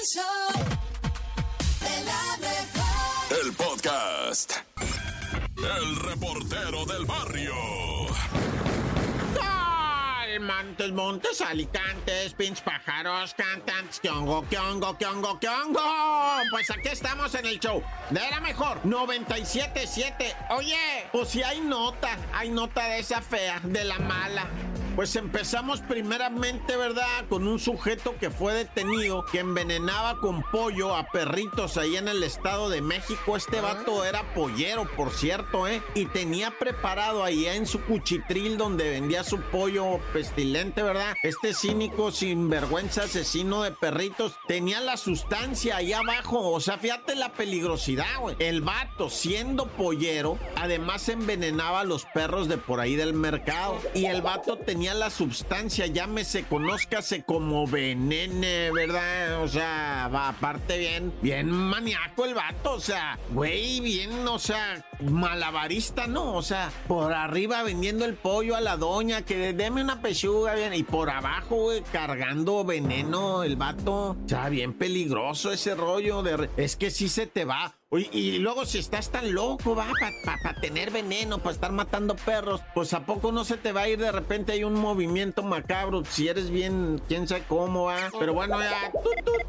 El show de la mejor. El podcast. El reportero del barrio. Montes, montes, alicantes, pinch pájaros, cantantes, kiongo, kiongo, kiongo, kiongo. Pues aquí estamos en el show de la mejor 977. Oye, pues si hay nota, hay nota de esa fea, de la mala. Pues empezamos primeramente, ¿verdad? Con un sujeto que fue detenido, que envenenaba con pollo a perritos ahí en el Estado de México. Este vato era pollero, por cierto, ¿eh? Y tenía preparado ahí en su cuchitril donde vendía su pollo pestilente, ¿verdad? Este cínico, sinvergüenza, asesino de perritos, tenía la sustancia ahí abajo. O sea, fíjate la peligrosidad, güey. El vato, siendo pollero, además envenenaba a los perros de por ahí del mercado. Y el vato tenía la sustancia, llámese, conózcase como venene, ¿verdad? O sea, va aparte bien, bien maníaco el vato, o sea, güey, bien, o sea, malabarista, ¿no? O sea, por arriba vendiendo el pollo a la doña, que deme una pechuga, bien, y por abajo, güey, cargando veneno el vato. O sea, bien peligroso ese rollo de... Es que sí se te va. Y luego si estás tan loco, va, para tener veneno, para estar matando perros, pues a poco no se te va a ir de repente hay un movimiento macabro, si eres bien, quién sabe cómo va. Pero bueno, ya... tut,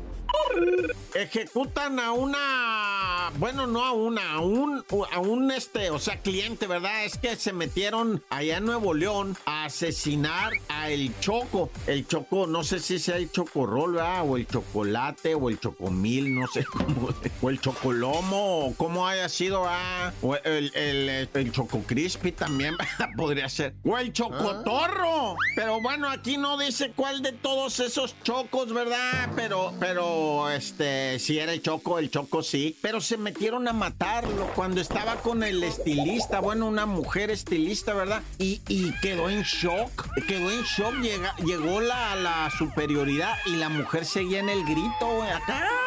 Ejecutan a una, bueno, no a una, a un, a un este, o sea, cliente, ¿verdad? Es que se metieron allá en Nuevo León a asesinar a el Choco. El Choco, no sé si sea el Chocorrol, ¿verdad? O el Chocolate, o el Chocomil, no sé cómo, o el Chocolomo, o cómo haya sido, ¿verdad? O el, el, el Choco Crispy también, podría ser. O el Chocotorro. Pero bueno, aquí no dice cuál de todos esos chocos, ¿verdad? Pero, pero, este, si era el Choco, el Choco sí. Pero se metieron a matarlo cuando estaba con el estilista, bueno, una mujer estilista, ¿verdad? Y, y quedó en shock, quedó en shock, llega, llegó la, la superioridad y la mujer seguía en el grito, acá.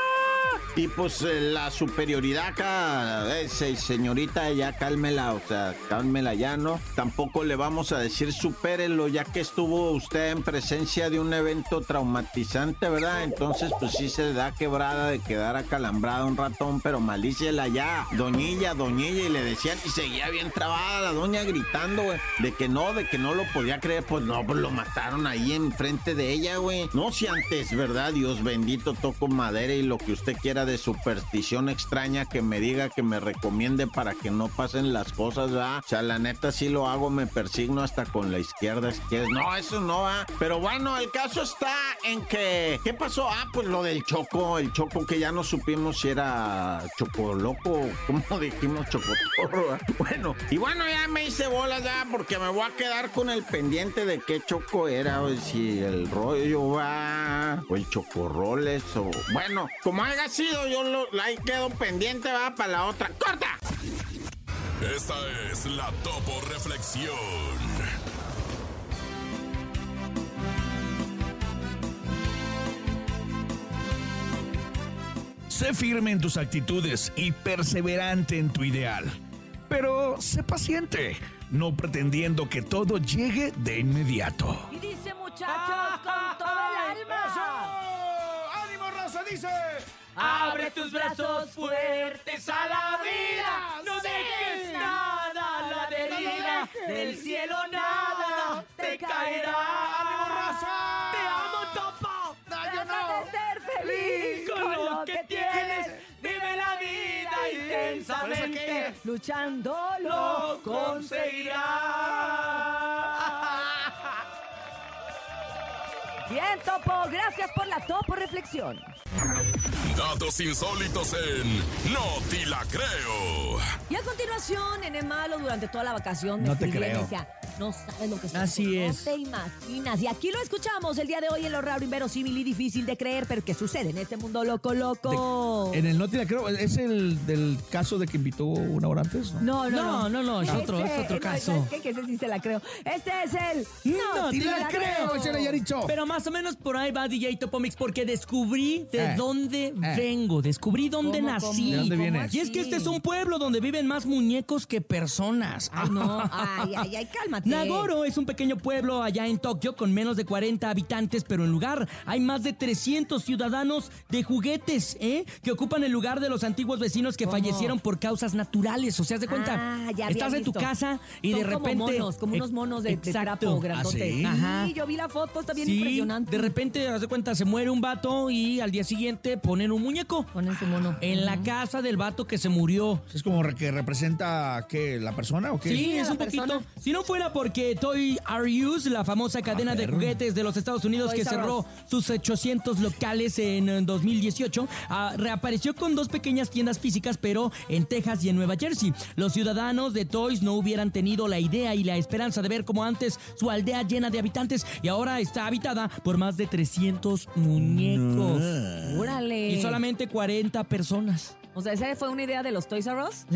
Y pues eh, la superioridad acá, eh, se- señorita, ya cálmela, o sea, cálmela ya, ¿no? Tampoco le vamos a decir supérelo, ya que estuvo usted en presencia de un evento traumatizante, ¿verdad? Entonces, pues sí se da quebrada de quedar acalambrada un ratón, pero malíciela ya, doñilla, doñilla, y le decían, y seguía bien trabada la doña gritando, güey, de que no, de que no lo podía creer, pues no, pues lo mataron ahí enfrente de ella, güey. No, si antes, ¿verdad? Dios bendito, toco madera y lo que usted quiera de superstición extraña que me diga, que me recomiende para que no pasen las cosas, ¿verdad? O sea, la neta sí lo hago, me persigno hasta con la izquierda, si quieres. No, eso no va. Pero bueno, el caso está en que, ¿qué pasó? Ah, pues lo del choco, el choco que ya no supimos si era chocoloco, ¿cómo dijimos chocotorro? ¿verdad? Bueno, y bueno, ya me hice bolas ya porque me voy a quedar con el pendiente de qué choco era, o si el rollo va, o el chocorroles, o bueno, como haya sido, yo lo, ahí quedo pendiente, va para la otra. ¡Corta! Esta es la Topo Reflexión. Sé firme en tus actitudes y perseverante en tu ideal. Pero sé paciente, no pretendiendo que todo llegue de inmediato. Y dice muchachos con todo el alma. ¡Ánimo, raza! Dice. Abre tus brazos fuertes a la vida. No dejes nada a la deriva. Del cielo nada te caerá. ¡Ánimo, raza! Te amo, Topo. No, yo no. de ser feliz Con lo que tienes. Vive la vida intensamente. Luchando lo conseguirás. Bien, Topo. Gracias por la Topo Reflexión. Datos insólitos en No Te La Creo. Y a continuación, en el malo, durante toda la vacación, me No te creo. decía, no sabes lo que está Así pasando, es. No te imaginas. Y aquí lo escuchamos el día de hoy en lo raro, inverosímil y difícil de creer, pero que sucede en este mundo loco, loco. En el no te la creo, es el del caso de que invitó una hora antes, ¿no? No, no, No, no, no, es otro, es otro no, caso. ¿sabes qué? Que ese sí se la creo. Este es el No te la creo, ese era Yaricho. Pero más o menos por ahí va DJ Topomix porque descubrí de Eh, dónde eh. vengo, descubrí dónde ¿Cómo, nací. ¿De dónde ¿Cómo vienes? Y es que este es un pueblo donde viven más muñecos que personas. Ay, no, ay, ay, ay, cálmate. Nagoro es un pequeño pueblo allá en Tokio con menos de 40 habitantes, pero en lugar hay más de 300 ciudadanos de juguetes, ¿eh? Que ocupan el lugar de los antiguos vecinos que ¿Cómo? fallecieron por causas naturales. O sea, haz de cuenta, Ah, ya estás en tu casa y Son de repente... Como monos, como unos monos de, de trapo. ¿Ah, sí? Ajá. Sí, yo vi la foto, está bien Sí, impresionante. de repente, haz de cuenta, se muere un vato y al día siguiente ponen un muñeco. Ponen su mono. En la casa del vato que se murió. ¿Es como que representa qué, la persona o qué? Sí, Sí, es un poquito. Si no fuera porque Toy R Us, la famosa cadena de juguetes de los Estados Unidos que cerró Us. sus 800 locales en eh, 2018, ah, reapareció con dos pequeñas tiendas físicas, pero en Texas y en Nueva Jersey. Los ciudadanos de Toys no hubieran tenido la idea y la esperanza de ver como antes su aldea llena de habitantes y ahora está habitada por más de 300 muñecos. Órale. Y solamente 40 personas. O sea, esa fue una idea de los Toys R Us.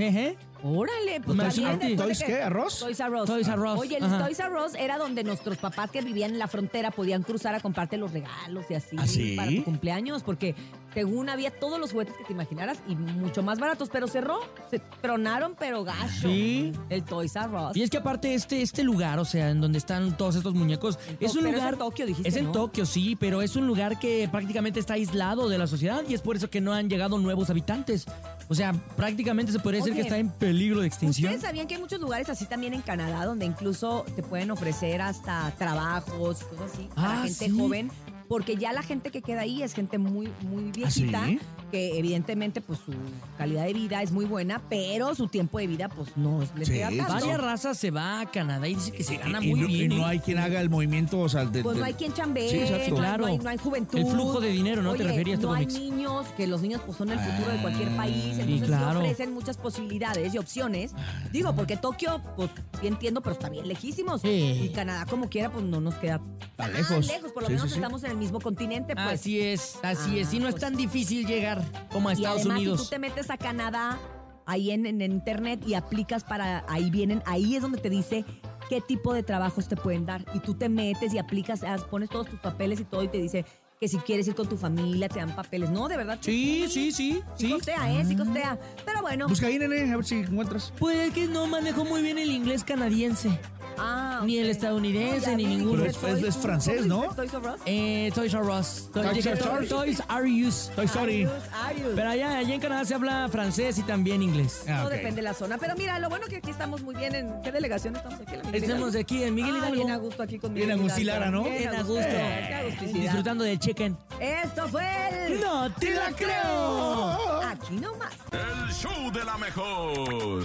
Órale, pues está bien, ¿Toys que- qué? ¿Arroz? Toys R Us. Toys R Us, Oye, el ajá. Toys R Us era donde nuestros papás que vivían en la frontera podían cruzar a comprarte los regalos y así ¿Ah, sí? para tu cumpleaños, porque según había todos los juguetes que te imaginaras y mucho más baratos, pero cerró, se tronaron pero gacho. Sí. El Toys R Us. Y es que aparte este, este lugar, o sea, en donde están todos estos muñecos, es un pero es lugar... en Tokio, dijiste, Es en ¿no? Tokio, sí, pero es un lugar que prácticamente está aislado de la sociedad y es por eso que no han llegado nuevos habitantes. O sea, prácticamente se podría decir que está en peligro de extinción. ¿Ustedes sabían que hay muchos lugares así también en Canadá donde incluso te pueden ofrecer hasta trabajos, cosas así, para Ah, gente sí. joven? Porque ya la gente que queda ahí es gente muy, muy viejita, sí? Que evidentemente pues su calidad de vida es muy buena, pero su tiempo de vida pues no les Sí, queda tanto. Varias razas se va a Canadá y dice que se gana y, muy no, y bien. no ¿eh? hay quien haga el movimiento, o sea, de- Pues de- no hay quien chambee, Sí, no, Claro. no hay, no hay juventud. El flujo de dinero, ¿no? Te referías, No hay niños, que los niños pues son el futuro de cualquier país, Ah, entonces sí claro. ofrecen muchas posibilidades y opciones. Digo, porque Tokio, pues sí entiendo, pero está bien lejísimos. Sí. Y Canadá, como quiera, pues no nos queda tan lejos. lejos. Por lo Sí, menos sí, sí. estamos en el mismo continente, pues. Así es, así es. Y no Ah, es pues. tan difícil llegar como a y Estados además, Unidos. si tú te metes a Canadá, ahí en, en internet, y aplicas para, ahí vienen, ahí es donde te dice qué tipo de trabajos te pueden dar. Y tú te metes y aplicas, pones todos tus papeles y todo, y te dice que si quieres ir con tu familia, te dan papeles. No, de verdad. Sí, sí, sí, Sí sí. costea, ¿eh? Sí costea. Pero bueno. Busca ahí, nene, a ver si encuentras. Pues es que no manejo muy bien el inglés canadiense. Ah, Ni el estadounidense, ni ninguno. Pero es- es francés, ¿cómo ¿no? Toys R Us. Eh, Toys R Us. Toys, Toys R Toys- Us. Toys R Us. Toy Story. Arius, Arius. Pero allá, allá en Canadá se habla francés y también inglés. Ah, Todo ok. depende de la zona. Pero mira, lo bueno que aquí estamos muy bien. ¿En qué delegación estamos aquí? ¿En la Miguel Estamos Hidalgo? aquí en Miguel Ah, Hidalgo. bien a gusto aquí con Bien agustilara, Hidalgo. ¿no? Bien a gusto. Eh, qué agusticidad. Disfrutando del chicken. Esto fue el... ¡No te la creo! Aquí nomás. El show de la mejor.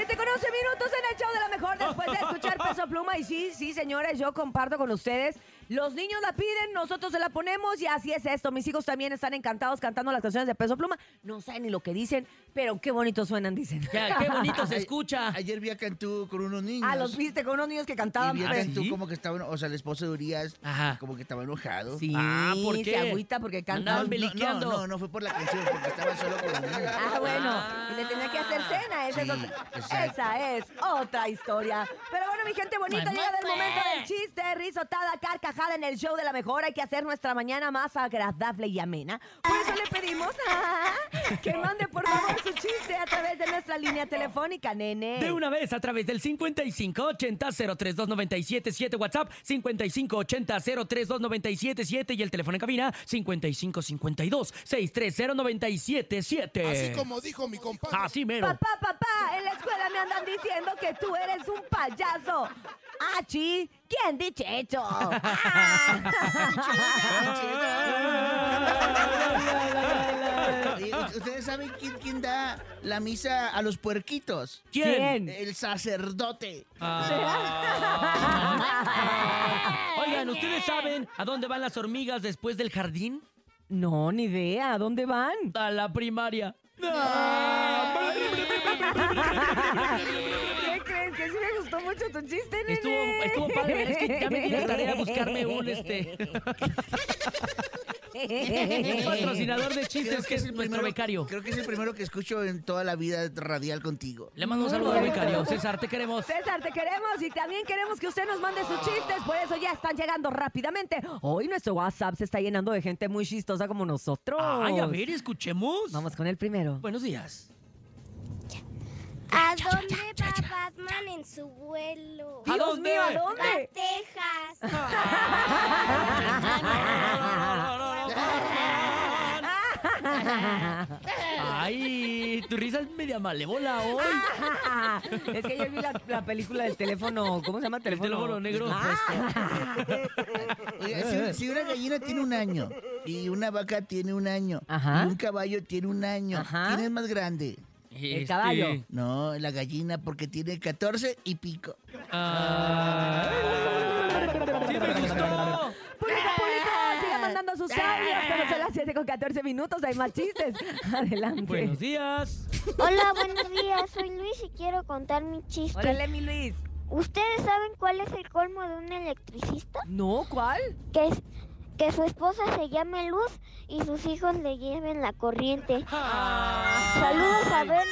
7 con 11 minutos en el show de la mejor después de escuchar Peso Pluma. Y sí, sí, señores, yo comparto con ustedes. Los niños la piden, nosotros se la ponemos y así es esto. Mis hijos también están encantados cantando las canciones de Peso Pluma. No saben ni lo que dicen, pero qué bonito suenan, dicen. Ya, qué bonito se escucha. Ayer vi a Cantú con unos niños. Ah, los viste con unos niños que Y cantaban. vi a pues. Cantú ¿sí? como que estaba, o sea, el esposo de Urias, Ajá. como que estaba enojado. Sí, Ah, ¿por se qué? agüita porque cantan. No, no, no, no fue por la canción, porque estaba solo con los niños. Ah, bueno, y le tenía que hacer cena, esa, Sí, es, otra, esa es otra historia. Pero bueno, mi gente bonita, llega el momento del chiste, risotada, carcajada en el show de la mejor. Hay que hacer nuestra mañana más agradable y amena. Por eso le pedimos ah, que mande por favor su chiste a través de nuestra línea telefónica, nene. De una vez a través del 5580-032977 WhatsApp, 5580-032977 y el teléfono en cabina 5552-630-977. Así como dijo mi compadre. Así mero. Papá, papá, en la escuela me andan diciendo que tú eres un payaso. Ah, chi, ¿quién dice eso? ¿Ustedes saben quién, quién da la misa a los puerquitos? ¿Quién? El sacerdote. Ah. Oigan, ¿ustedes saben a dónde van las hormigas después del jardín? No, ni idea. ¿A dónde van? A la primaria. me gustó mucho tu chiste, nene. Estuvo, estuvo padre. Es que ya me di la tarea de buscarme un este un patrocinador de chistes que es nuestro primero, becario. Creo que es el primero que escucho en toda la vida radial contigo. Le mando un saludo al becario. César, te queremos. César, te queremos y también queremos que usted nos mande sus chistes, por eso ya están llegando rápidamente. Hoy nuestro WhatsApp se está llenando de gente muy chistosa como nosotros. Ay, a ver, escuchemos. Vamos con el primero. Buenos días. ¿A dónde va Batman en su vuelo? ¿A Dios dónde? mío, ¿a A dónde? Texas. Ay, tu risa es media malévola hoy. es que yo vi la, la película del teléfono, ¿cómo se llama? Teléfono, teléfono negro. Ah. Oiga, si, si una gallina tiene un año y una vaca tiene un año Ajá. y un caballo tiene un año, Ajá. ¿quién es más grande? Este, caballo. No, la gallina porque tiene 14 y pico. ah, sí me gustó. Público, público, siga mandando sus audios. Pero son las 7 con 14 minutos, hay más chistes. Adelante. Buenos días. Hola, buenos días. Soy Luis y quiero contar mi chiste. Órale, mi Luis. ¿Ustedes saben cuál es el colmo de un electricista? No, ¿cuál? Que es que su esposa se llame Luz y sus hijos le lleven la corriente. Saludos a Bernie.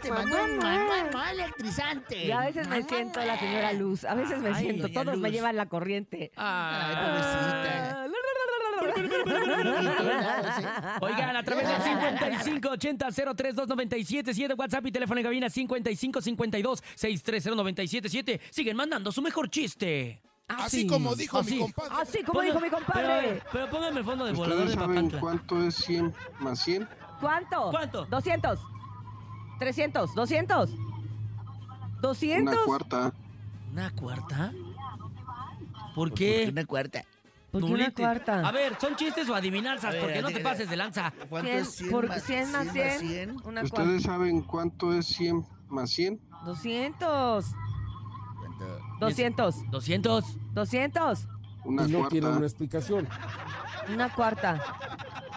Te mando un Mamá. electrizante. Y a veces me siento la señora Luz. A veces me Ay, siento. doña Todos me Luz. llevan la corriente. Ay, Ah. pobrecita. Oigan, a través del 55 80 03 297 WhatsApp y teléfono en cabina 55 52 630 977 Siguen mandando su mejor chiste. Así como dijo Así. mi compadre. Así como Ponga- dijo mi Pero, compadre. pero póngame el fondo de volador ¿Ustedes de saben Papantla. cuánto es 100 más 100? ¿Cuánto? ¿Cuánto? 200. 300. 200. Una 200. cuarta. ¿Una cuarta? ¿Por ¿Por qué? Una cuarta. ¿Por qué una cuarta? A ver, ¿son chistes o adivinanzas? Ver, Porque no te pases de lanza. ¿Cuánto 100 es 100 por más 100 más 100. Una cuarta. ¿Ustedes saben cuánto es 100 más 100? 200. ¿Cuánto? 200. 200. 200. Una no tiene cuarta. una explicación. Una cuarta.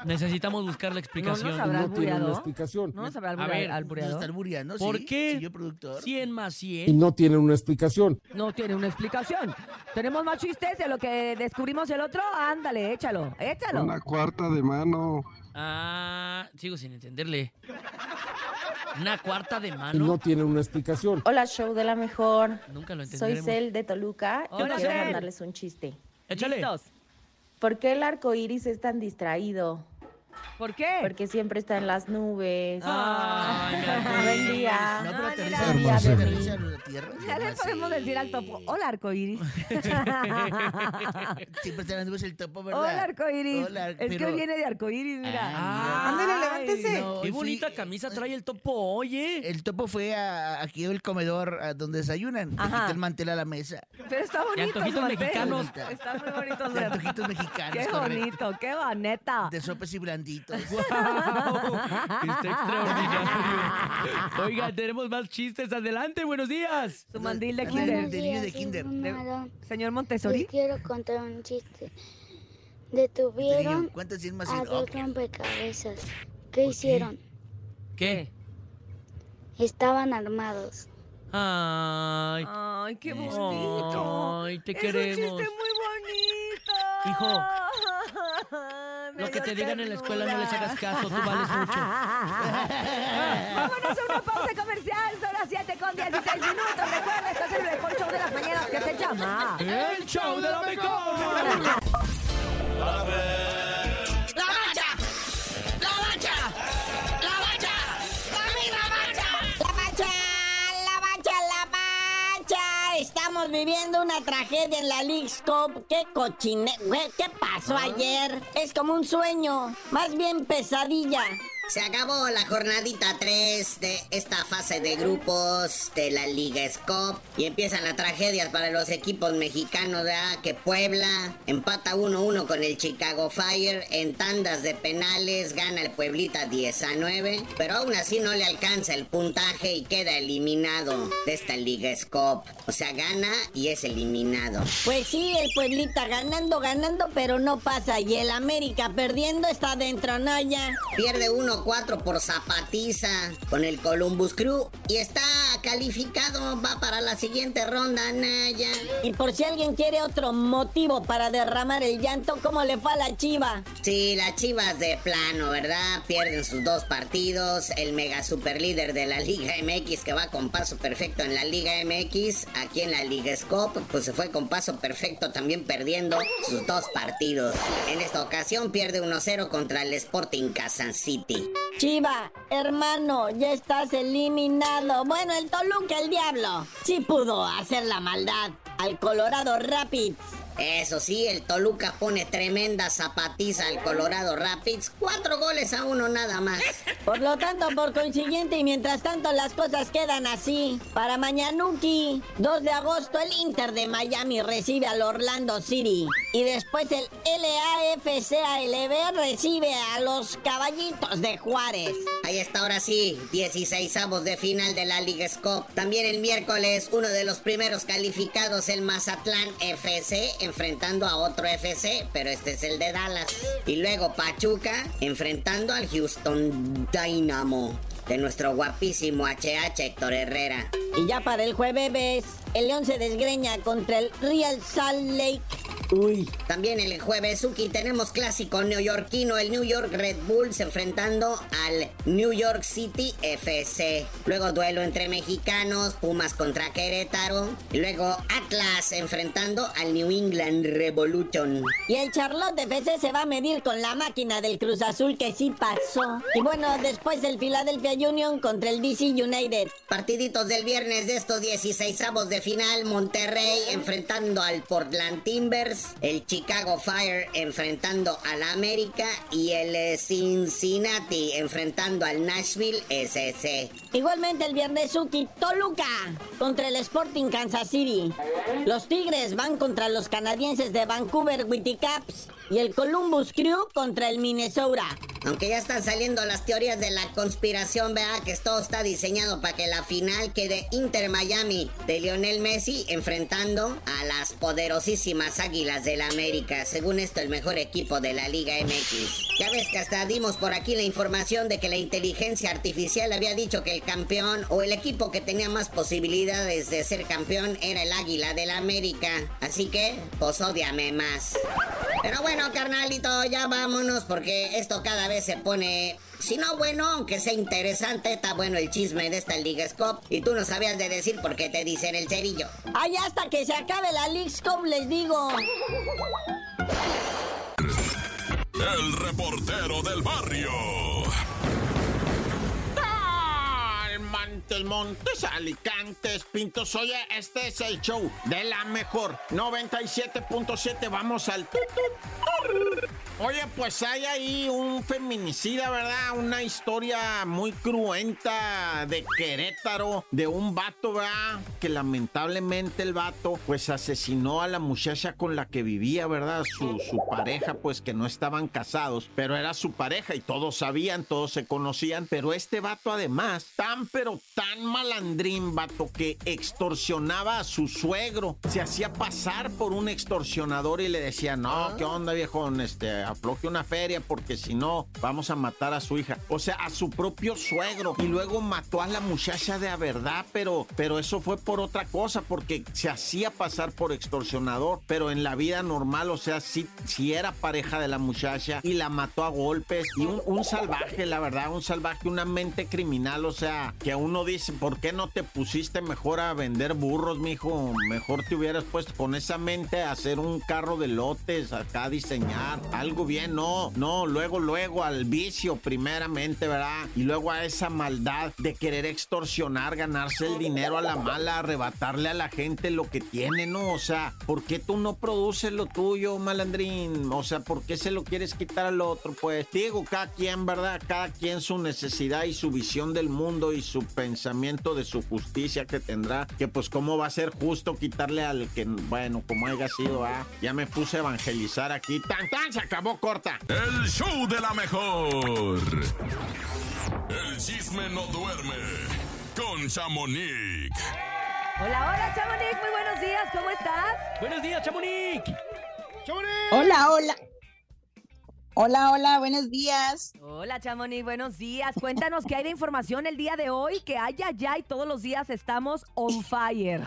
Necesitamos buscar la ¿No explicación. nos habrá No tiene una explicación. ¿No nos habrá A albura- ver, ¿Nos está albureado? albureando? ¿Por sí, qué? Señor productor. 100 más Y 100. no tiene una explicación. No tiene una explicación. ¿Tenemos más chistes de lo que descubrimos el otro? Ándale, échalo, échalo. Una cuarta de mano. Ah, sigo sin entenderle. ¿Una cuarta de Y mano? no tiene una explicación. Hola, show de la mejor. Nunca lo Soy entenderemos. Cel de Toluca Hola, y quiero Cel. mandarles un chiste. Échale. ¿Listos? ¿Por qué el arco iris es tan distraído? ¿Por qué? Porque siempre está en las nubes. Ay, mi Buen día. No, pero Ay, aterriza, mira. Buen aterriza, día, aterriza Bernie. a la tierra. Ya le podemos decir al topo. Hola, arcoíris. Siempre está en las nubes el topo, ¿verdad? Hola, arcoíris. Hola, es que pero- viene de arcoíris, mira. Ah, Ándale, mira. levántese. No, Qué sí. bonita camisa trae el topo, oye. El topo fue a, aquí al comedor a donde desayunan. Le Ajá. quité el mantel a la mesa. Pero está bonito. antojitos su mantel. mexicanos. Está muy bonito. De su- antojitos mexicanos, Qué correcto. bonito, qué boneta. De sopes y blanditos. Está extraordinario. Oiga, tenemos más chistes. Adelante, buenos días. Su mandil de De- kinder. de niño de kinder. Señor Les Montessori. quiero contar un chiste. Te Detuvieron digo, ¿Cuántos 100 más a 100? dos rompecabezas. ¿Qué hicieron? ¿Qué? Estaban armados. Ay. Ay, qué bonito. Ay, te es queremos. un chiste muy bonito. Hijo, Lo que te digan en la escuela no les hagas caso, tú vales mucho. Vámonos a una pausa comercial. Son las 7 con 16 minutos. Recuerda, estás en el mejor show de las mañanas que se llama... El show de la mejor. Estamos viviendo una tragedia en la League's Cup. Qué cochine... ¿Qué pasó ayer? Es como un sueño. Más bien pesadilla. Se acabó la jornadita 3 de esta fase de grupos de la Liga Scope y empiezan las tragedias para los equipos mexicanos, ¿verdad? Que Puebla empata 1-1 con el Chicago Fire en tandas de penales, gana el Pueblita 10 a 9, pero aún así no le alcanza el puntaje y queda eliminado de esta Liga Scope. O sea, gana y es eliminado. Pues sí, el Pueblita ganando, ganando, pero no pasa. Y el América perdiendo está dentro, ¿no? Ya. Pierde 1-4 por zapatiza con el Columbus Crew y está calificado, va para la siguiente ronda, Naya. Y por si alguien quiere otro motivo para derramar el llanto, ¿cómo le fue a la chiva? Sí, las chivas de plano, ¿verdad? Pierden sus dos partidos. El mega super líder de la Liga MX que va con paso perfecto en la Liga MX, aquí en la Liga Scope, pues se fue con paso perfecto también perdiendo sus dos partidos. En esta ocasión pierde 1-0 contra el Sporting Kansas City. Chiva, hermano, ya estás eliminado. Bueno, el Toluca, el diablo, sí pudo hacer la maldad al Colorado Rapids. Eso sí, el Toluca pone tremenda zapatiza al Colorado Rapids. Cuatro goles a uno nada más. Por lo tanto, por consiguiente, y mientras tanto las cosas quedan así. Para Mañanuki, 2 de agosto, el Inter de Miami recibe al Orlando City. Y después el LAFC recibe a los Caballitos de Juárez. Ahí está ahora sí, 16 avos de final de la Liga Scope. También el miércoles, uno de los primeros calificados, el Mazatlán FC, enfrentando a otro FC, pero este es el de Dallas. Y luego Pachuca enfrentando al Houston Dynamo de nuestro guapísimo HH Héctor Herrera. Y ya para el jueves, el León se desgreña contra el Real Salt Lake. Uy. También el jueves, Suki, tenemos clásico neoyorquino, el New York Red Bulls enfrentando al New York City FC. Luego duelo entre mexicanos, Pumas contra Querétaro. Y luego Atlas enfrentando al New England Revolution. Y el Charlotte FC se va a medir con la máquina del Cruz Azul que sí pasó. Y bueno, después el Philadelphia Union contra el DC United. Partiditos del viernes de estos 16 avos de final, Monterrey enfrentando al Portland El Chicago Fire enfrentando al América y el eh, Cincinnati enfrentando al Nashville SC. Igualmente el viernes Suki Toluca contra el Sporting Kansas City. Los Tigres van contra los canadienses de Vancouver Whitecaps y el Columbus Crew contra el Minnesota. Aunque ya están saliendo las teorías de la conspiración, vea que todo está diseñado para que la final quede Inter Miami de Lionel Messi enfrentando a las poderosísimas Águilas del América. Según esto, el mejor equipo de la Liga MX. Ya ves que hasta dimos por aquí la información de que la inteligencia artificial había dicho que el campeón o el equipo que tenía más posibilidades de ser campeón era el Águila del América. Así que, pues odiame más. Pero bueno, carnalito, ya vámonos porque esto cada vez se pone si no bueno, aunque sea interesante, está bueno el chisme de esta Liga Scope. Y tú no sabías de decir por qué te dicen el cerillo. Ay, hasta que se acabe la League Scope, les digo. El reportero del barrio. Montes, Montes, Alicantes, Pintos. Oye, este es el show de la mejor 97.7. Vamos al. Oye, pues hay ahí un feminicida, ¿verdad? Una historia muy cruenta de Querétaro, de un vato, ¿verdad? Que lamentablemente el vato, pues asesinó a la muchacha con la que vivía, ¿verdad? Su, su pareja, pues que no estaban casados, pero era su pareja y todos sabían, todos se conocían. Pero este vato, además, tan pero tan malandrín, vato, que extorsionaba a su suegro. Se hacía pasar por un extorsionador y le decía, no, ¿qué onda, viejo? Este, afloje una feria porque si no, vamos a matar a su hija. O sea, a su propio suegro. Y luego mató a la muchacha de a verdad, pero, pero eso fue por otra cosa, porque se hacía pasar por extorsionador, pero en la vida normal, o sea, si si era pareja de la muchacha y la mató a golpes. Y un, un salvaje, la verdad, un salvaje, una mente criminal, o sea, que uno dice, ¿por qué no te pusiste mejor a vender burros, mijo? Mejor te hubieras puesto con esa mente a hacer un carro de lotes, acá a diseñar algo bien, no, no, luego, luego al vicio primeramente, ¿verdad? Y luego a esa maldad de querer extorsionar, ganarse el dinero a la mala, arrebatarle a la gente lo que tiene, ¿no? O sea, ¿por qué tú no produces lo tuyo, malandrín? O sea, ¿por qué se lo quieres quitar al otro? Pues digo, cada quien, ¿verdad? Cada quien su necesidad y su visión del mundo y su pensamiento de su justicia que tendrá, que pues cómo va a ser justo quitarle al que, bueno, como haya sido, ah, ya me puse a evangelizar aquí, tan tan, se acabó corta. El show de la mejor. El chisme no duerme con Chamonix. Hola, hola, Chamonix, muy buenos días, ¿cómo estás? Buenos días, Chamonix. Hola, hola. Hola, hola, buenos días. Hola, Chamonix, buenos días. Cuéntanos qué hay de información el día de hoy, que hay allá y todos los días estamos on fire.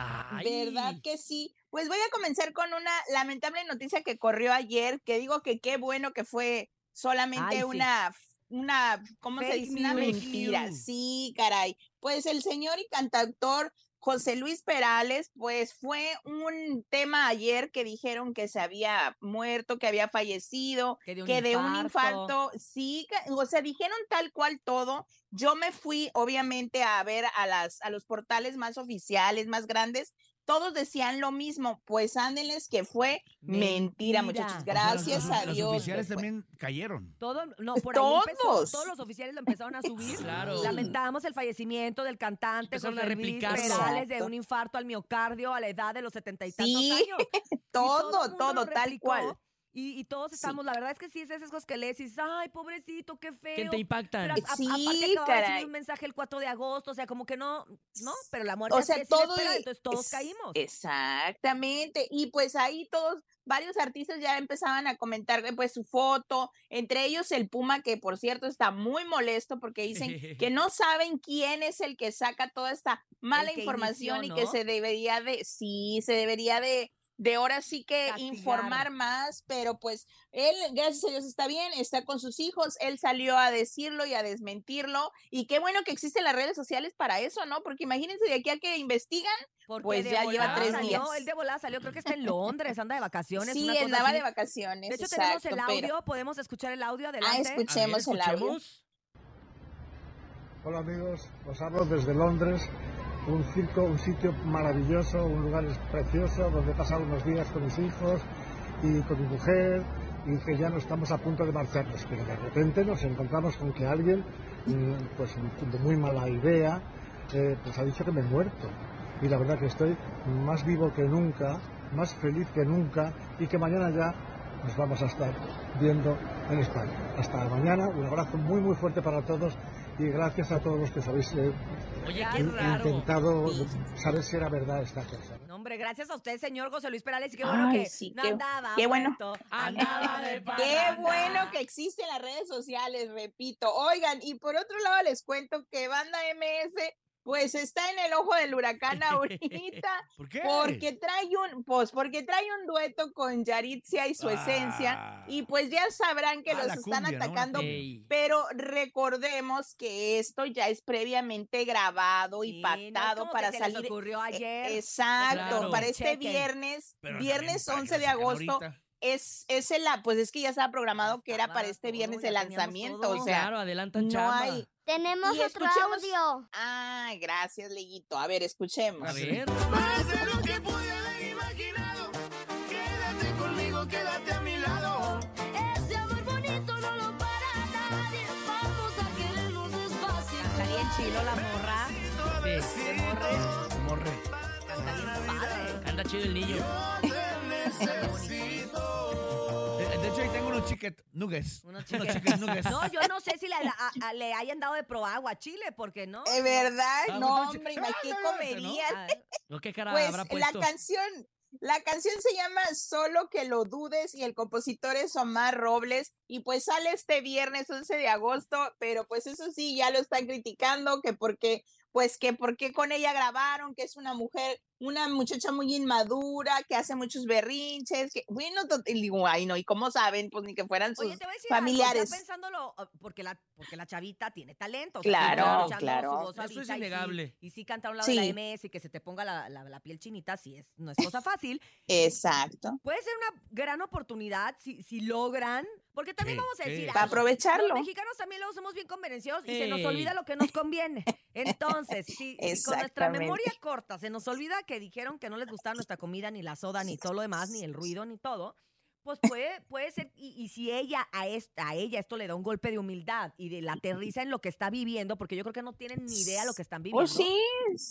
¿Verdad que sí? Pues voy a comenzar con una lamentable noticia que corrió ayer, que digo que qué bueno que fue solamente Ay, sí. una, una, ¿cómo se dice? Una news. mentira. Sí, caray. Pues el señor y cantautor José Luis Perales, pues fue un tema ayer que dijeron que se había muerto, que había fallecido, Que de un que de un infarto. infarto, sí, o sea, dijeron tal cual todo. Yo me fui, obviamente, a ver a las a los portales más oficiales, más grandes. Todos decían lo mismo, pues ándenles que fue mentira, muchachos. O sea, Gracias los, a los Dios. que oficiales también cayeron. Todo, no, por ahí empezó. Todos. Todos los oficiales lo empezaron a subir. Claro. Lamentamos el fallecimiento del cantante José a Luis. Perales de un infarto al miocardio a la edad de los setenta y tantos Sí, años. Y todo, mundo todo, lo tal cual. Y, y todos estamos, la verdad es que sí, es esas cosas que lees y dices, ay, pobrecito, qué feo. Que te impactan. Pero a- a- Sí, aparte caray. un mensaje el 4 de agosto, o sea, como que no, ¿no? Pero la muerte O así sea, es todo y- entonces todos es- caímos. Exactamente. Y pues ahí todos, varios artistas ya empezaban a comentar pues su foto, entre ellos el Puma, que por cierto está muy molesto porque dicen que no saben quién es el que saca toda esta mala información inició, y que se debería de, sí, se debería de, de ahora sí que Castigar. informar más, pero pues él, gracias a Dios, está bien, está con sus hijos, él salió a decirlo y a desmentirlo, y qué bueno que existen las redes sociales para eso, ¿no? Porque imagínense de aquí a que investigan, Porque pues ya lleva tres salió, días. Él de volada salió, creo que está en Londres, anda de vacaciones. Sí, andaba así. de vacaciones. De hecho, tenemos el pero- audio, podemos escuchar el audio, Ah, adelante. escuchemos el audio. Hola amigos, os hablo desde Londres, un circo, un sitio maravilloso, un lugar precioso donde he pasado unos días con mis hijos y con mi mujer y que ya no estamos a punto de marcharnos, pero de repente nos encontramos con que alguien, mm, pues de muy mala idea, eh, pues ha dicho que me he muerto. Y la verdad que estoy más vivo que nunca, más feliz que nunca y que mañana ya nos vamos a estar viendo en España. Hasta mañana, un abrazo muy muy fuerte para todos y gracias a todos los que eh, Oye, qué raro. intentado saber si era verdad esta cosa. No, hombre, gracias a usted, señor José Luis Perales, y qué bueno Ay, que sí, no qué- andaba qué bueno. muerto, andaba de Qué bueno que existen las redes sociales, repito. Oigan, y por otro lado les cuento que Banda MS pues está en el ojo del huracán ahorita. ¿Por qué? Porque trae un, pues porque trae un dueto con Yaritzia y su esencia. Y pues ya sabrán que Ah, los están atacando. Pero recordemos que esto ya es previamente grabado y Sí, no es pactado que para se les salir. ocurrió e- ayer. Exacto, Claro. para este Chequen. viernes, Pero viernes también, 11 de agosto ahorita. es, es el, la- pues es que ya estaba programado que era para este viernes el lanzamiento, todo. o sea, claro, adelantan no chamba. hay. Tenemos Y otro escuchemos- audio. Ah, gracias, Leguito. A ver, escuchemos. A ver. Más de lo que pude haber imaginado. Quédate conmigo, quédate a mi lado. Este amor bonito no lo para nadie. Vamos a querernos despacio. Está bien chilo la morra. Sí. Se morre. Morre. Canta bien padre. Anda chido el niño. De, unos chicken nuggets. Unos Unos chicken- chicken nuggets. No, yo no sé si le, a- a- le hayan dado de probar aguachile, porque no. ¿Es verdad? Ah, no, hombre, ¿y qué comerían? ¿No qué cara Pues habrá la canción, la canción se llama Solo que lo dudes y el compositor es Omar Robles y pues sale este viernes 11 de agosto, pero pues eso sí, ya lo están criticando, que porque, pues que porque con ella grabaron, que es una mujer, una muchacha muy inmadura, que hace muchos berrinches, que bueno, y digo, ay no, y cómo saben, pues ni que fueran sus Oye, te voy a decir algo, familiares. ya pensándolo, porque la, porque la chavita tiene talento. o Claro, sí, claro. Eso es ahorita y sí- innegable. Y sí, canta a un lado Sí. de la MS y que se te ponga la, la- la piel chinita, sí, es, no es cosa fácil. Exacto. Puede ser una gran oportunidad si, si logran, porque también Sí, vamos a sí. decir Para algo. aprovecharlo. Los mexicanos también luego somos bien convenenciosos y se nos olvida lo que nos conviene. Entonces, si, si con nuestra memoria corta se nos olvida que dijeron que no les gustaba nuestra comida, ni la soda, ni todo lo demás, ni el ruido, ni todo, pues puede, puede ser, y, y si ella a, esta, a ella esto le da un golpe de humildad y de la aterriza en lo que está viviendo, porque yo creo que no tienen ni idea lo que están viviendo. Pues sí,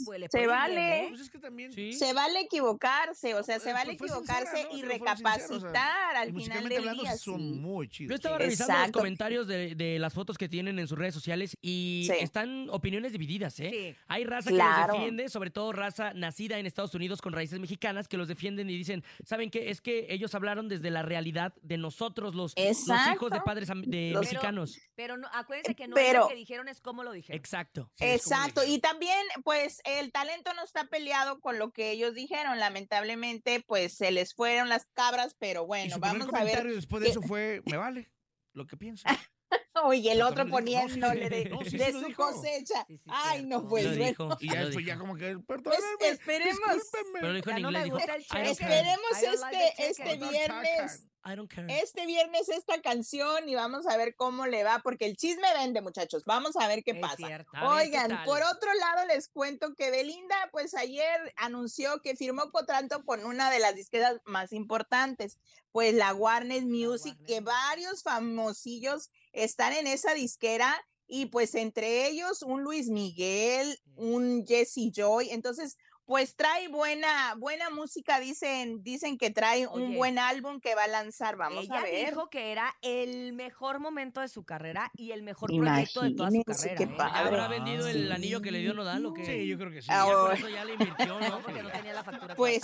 Pues le se vale. ¿eh? Pues es que también. Sí. Se vale equivocarse, o sea, se Eh, vale pues sincera, equivocarse ¿no? y Pero fueron sinceros, o sea, recapacitar al y final del hablando, día. son sí. muy chidos. Yo estaba revisando los comentarios de, de las fotos que tienen en sus redes sociales y Sí. están opiniones divididas, ¿eh? Sí. Hay raza Claro. que los defiende, sobre todo raza nacida en Estados Unidos con raíces mexicanas, que los defienden y dicen, ¿saben qué? Es que ellos hablaron desde la realidad de nosotros, los, los hijos de padres de Los- mexicanos. Pero no, acuérdense que no Pero- es lo que dijeron, es cómo lo dijeron. Exacto. Sí, Exacto, y también, pues, el talento no está peleado con lo que ellos dijeron. Lamentablemente, pues, se les fueron las cabras, pero Y bueno, su vamos a ver. comentario después de eso fue, me vale lo que pienso. Oye, el otro poniéndole de, no, sí, de sí lo su dijo. cosecha. Ay, no, pues bueno. dijo, Y ya después ya como que, Pues perdónenme, esperemos, discúlpenme. Pero dijo en no inglés, me dijo, esperemos este, este viernes. I don't care. Este viernes esta canción y vamos a ver cómo le va, porque el chisme vende, muchachos. Vamos a ver qué Es pasa. cierto. A ver, ¿qué Oigan, por otro lado les cuento que Belinda, pues ayer anunció que firmó contrato con una de las disqueras más importantes, pues la Warner Music, Warner que varios famosillos están en esa disquera y pues entre ellos un Luis Miguel, un Jesse Joy, entonces pues trae buena buena música, dicen dicen que trae un Oye. buen álbum que va a lanzar, vamos Ella a ver. dijo que era el mejor momento de su carrera y el mejor proyecto de toda su Imagínense carrera. qué ¿eh? ¿Ya padre. habrá vendido el Sí. anillo que le dio Nodal o qué? Sí, yo creo que sí. Ya por eso ya le invirtió, No, porque no tenía la factura. Pues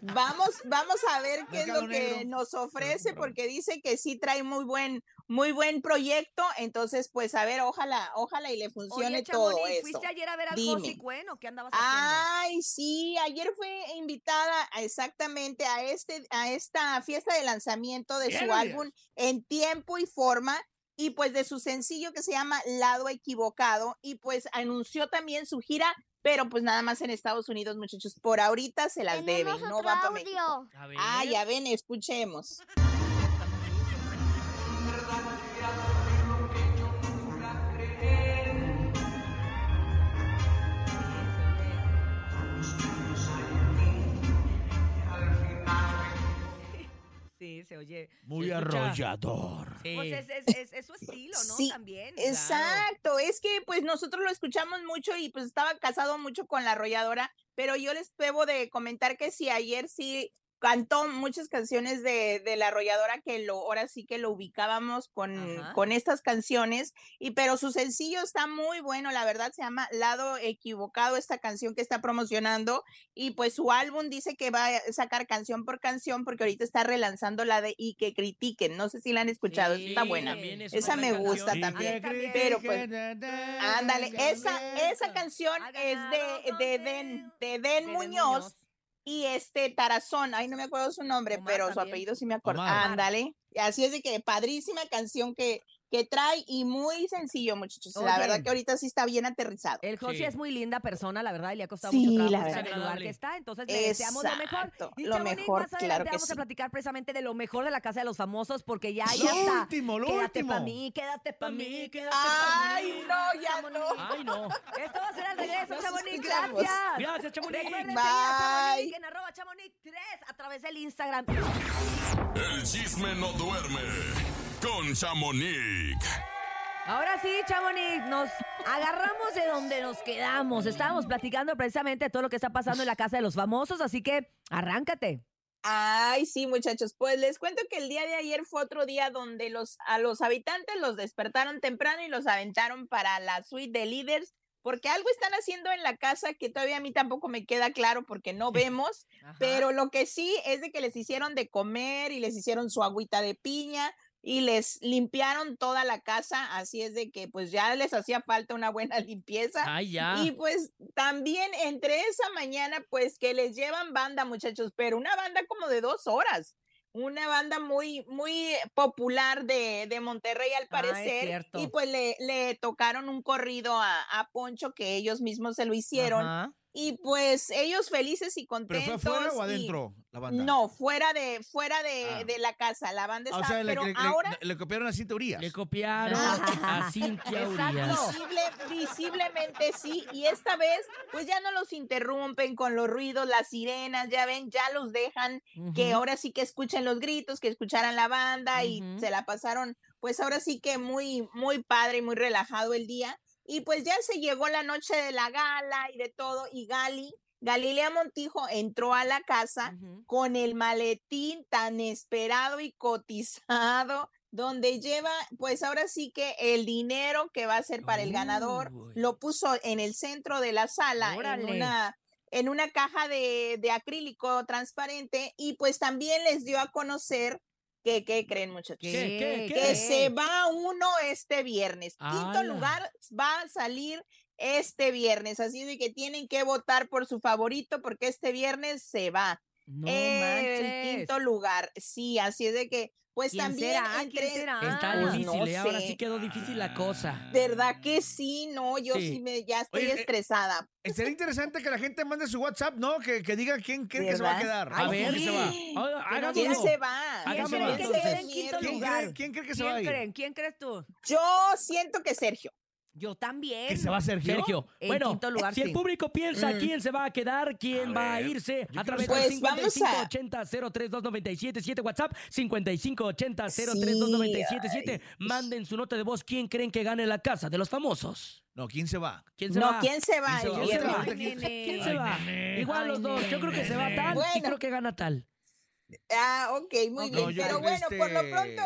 vamos, vamos a ver qué es lo que Negro. nos ofrece, porque dice que sí trae muy buen, muy buen proyecto. Entonces, pues a ver, ojalá, ojalá y le funcione Oye, todo Chamonix, eso. ¿fuiste ayer a ver al Dime. Josie Cuen o qué andabas haciendo? Ay, sí, ayer fue invitada a- exactamente a este, a esta fiesta de lanzamiento de su álbum en tiempo y forma. Y pues de su sencillo que se llama Lado Equivocado. Y pues anunció también su gira, pero pues nada más en Estados Unidos, muchachos. Por ahorita se las debe, Tenemos no va para México. audio. A ver. Ah, ya ven, escuchemos. Sí, se oye. Muy Se arrollador. Sí. Pues es, es- es- es su estilo, ¿no? Sí, También. Exacto, es que pues nosotros lo escuchamos mucho y pues estaba casado mucho con la arrolladora, pero yo les debo de comentar que sí, ayer sí cantó muchas canciones de, de la arrolladora que lo, ahora sí que lo ubicábamos con, Ajá. con estas canciones, y pero su sencillo está muy bueno, la verdad se llama Lado Equivocado, esta canción que está promocionando, y pues su álbum dice que va a sacar canción por canción porque ahorita está relanzando la de Y que critiquen, no sé si la han escuchado, Sí, está buena. es Esa me buena gusta canción. también. también. Pero pues, ándale, esa, esa canción es de, de Den, de Den De Den Muñoz Muñoz. Y este Tarazón, ay no me acuerdo su nombre, Omar pero su apellido sí me acuerdo. Ándale. Así es de que padrísima canción que, que trae y muy sencillo, muchachos. La verdad que ahorita sí está bien aterrizado. El Josie Sí. es muy linda persona, la verdad, y le ha costado Sí, mucho trabajo estar en el lugar que está. Entonces, le deseamos lo mejor. Y lo mejor, más adelante claro que vamos a platicar precisamente de lo mejor de la Casa de los Famosos, porque ya hay Lo hasta... último, lo quédate último. pa' mí, quédate pa' mí, quédate Ay, pa' no, mí. ya no. Ay, no. Esto va a ser al regreso, Chamonix, gracias. Gracias, Chamonix. Recuerden Bye. en arroba Chamonix 3 a través del Instagram. El chisme no duerme con Chamonix. Ahora sí, Chamonix, nos agarramos de donde nos quedamos. Estábamos platicando precisamente de todo lo que está pasando en la Casa de los Famosos, así que arráncate. Ay, sí, muchachos. Pues les cuento que el día de ayer fue otro día donde los, a los habitantes los despertaron temprano y los aventaron para la suite de líderes, porque algo están haciendo en la casa que todavía a mí tampoco me queda claro porque no vemos, pero lo que sí es de que les hicieron de comer y les hicieron su agüita de piña y les limpiaron toda la casa, así es de que pues ya les hacía falta una buena limpieza. Ay, ya. Y pues también entre esa mañana, pues que les llevan banda, muchachos, pero una banda como de dos horas. Una banda muy, muy popular de, de Monterrey al Ah, parecer. cierto. y pues le, le tocaron un corrido a, a Poncho que ellos mismos se lo hicieron. Ajá. Y pues ellos felices y ¿Pero contentos. fue afuera o y- adentro la banda? No, fuera de, fuera de, Ah. de la casa. La banda Ah, está, o sea, le, pero le- le- ahora le copiaron así teorías. Le copiaron a Cintia. Urias. Visible, visiblemente sí, y esta vez pues ya no los interrumpen con los ruidos, las sirenas, ya ven, ya los dejan que Ujú. ahora sí que escuchen los gritos, que escucharan la banda y Ujú. se la pasaron pues ahora sí que muy, muy padre y muy relajado el día. Y pues ya se llegó la noche de la gala y de todo, y Gali, Galilea Montijo entró a la casa con el maletín tan esperado y cotizado, donde lleva, pues ahora sí que el dinero que va a ser para el ganador, lo puso en el centro de la sala, en una, en una caja de, de acrílico transparente, y pues también les dio a conocer que, ¿qué creen muchachos? ¿Qué, qué, Que se va uno este viernes. Quinto lugar va a salir este viernes, así de que tienen que votar por su favorito porque este viernes se va. No el manches. quinto lugar. Sí, así es de que, pues ¿Quién también será? ¿Quién? Está Pues difícil, no ¿eh? ahora sí quedó difícil la cosa. ¿Verdad que sí? No, yo sí, Sí. me, ya estoy Oye, eh, estresada. Eh, Sería interesante que la gente mande su WhatsApp, ¿no? Que, que diga quién cree que se va a quedar. A ¿Quién ver. se va? Ah. ¿Quién se va? ¿Quién Hagámoslo, creen que entonces. quede en quinto ¿Quién cree, quién cree que se ¿Quién va a ir? creen? ¿Quién crees tú? Yo siento que Sergio. Yo también. ¿Que se va Sergio? Sergio, En bueno, quinto lugar, si el público piensa Mm. quién se va a quedar, quién va a irse, a quiero través del Pues a- 5580-032977 WhatsApp, 5580-032977, manden su nota de voz, quién creen que gane la casa de los famosos. No, ¿quién se va? ¿Quién se No, va? ¿quién se va? ¿Quién se va? ¿Quién se va? Ahorita, ¿quién- ¿Quién se Ay, va? nene. Igual Ay, los dos, yo creo que se va tal y Bueno. creo que gana tal. Ah, ok, muy No, bien. Pero bueno, por lo este- pronto,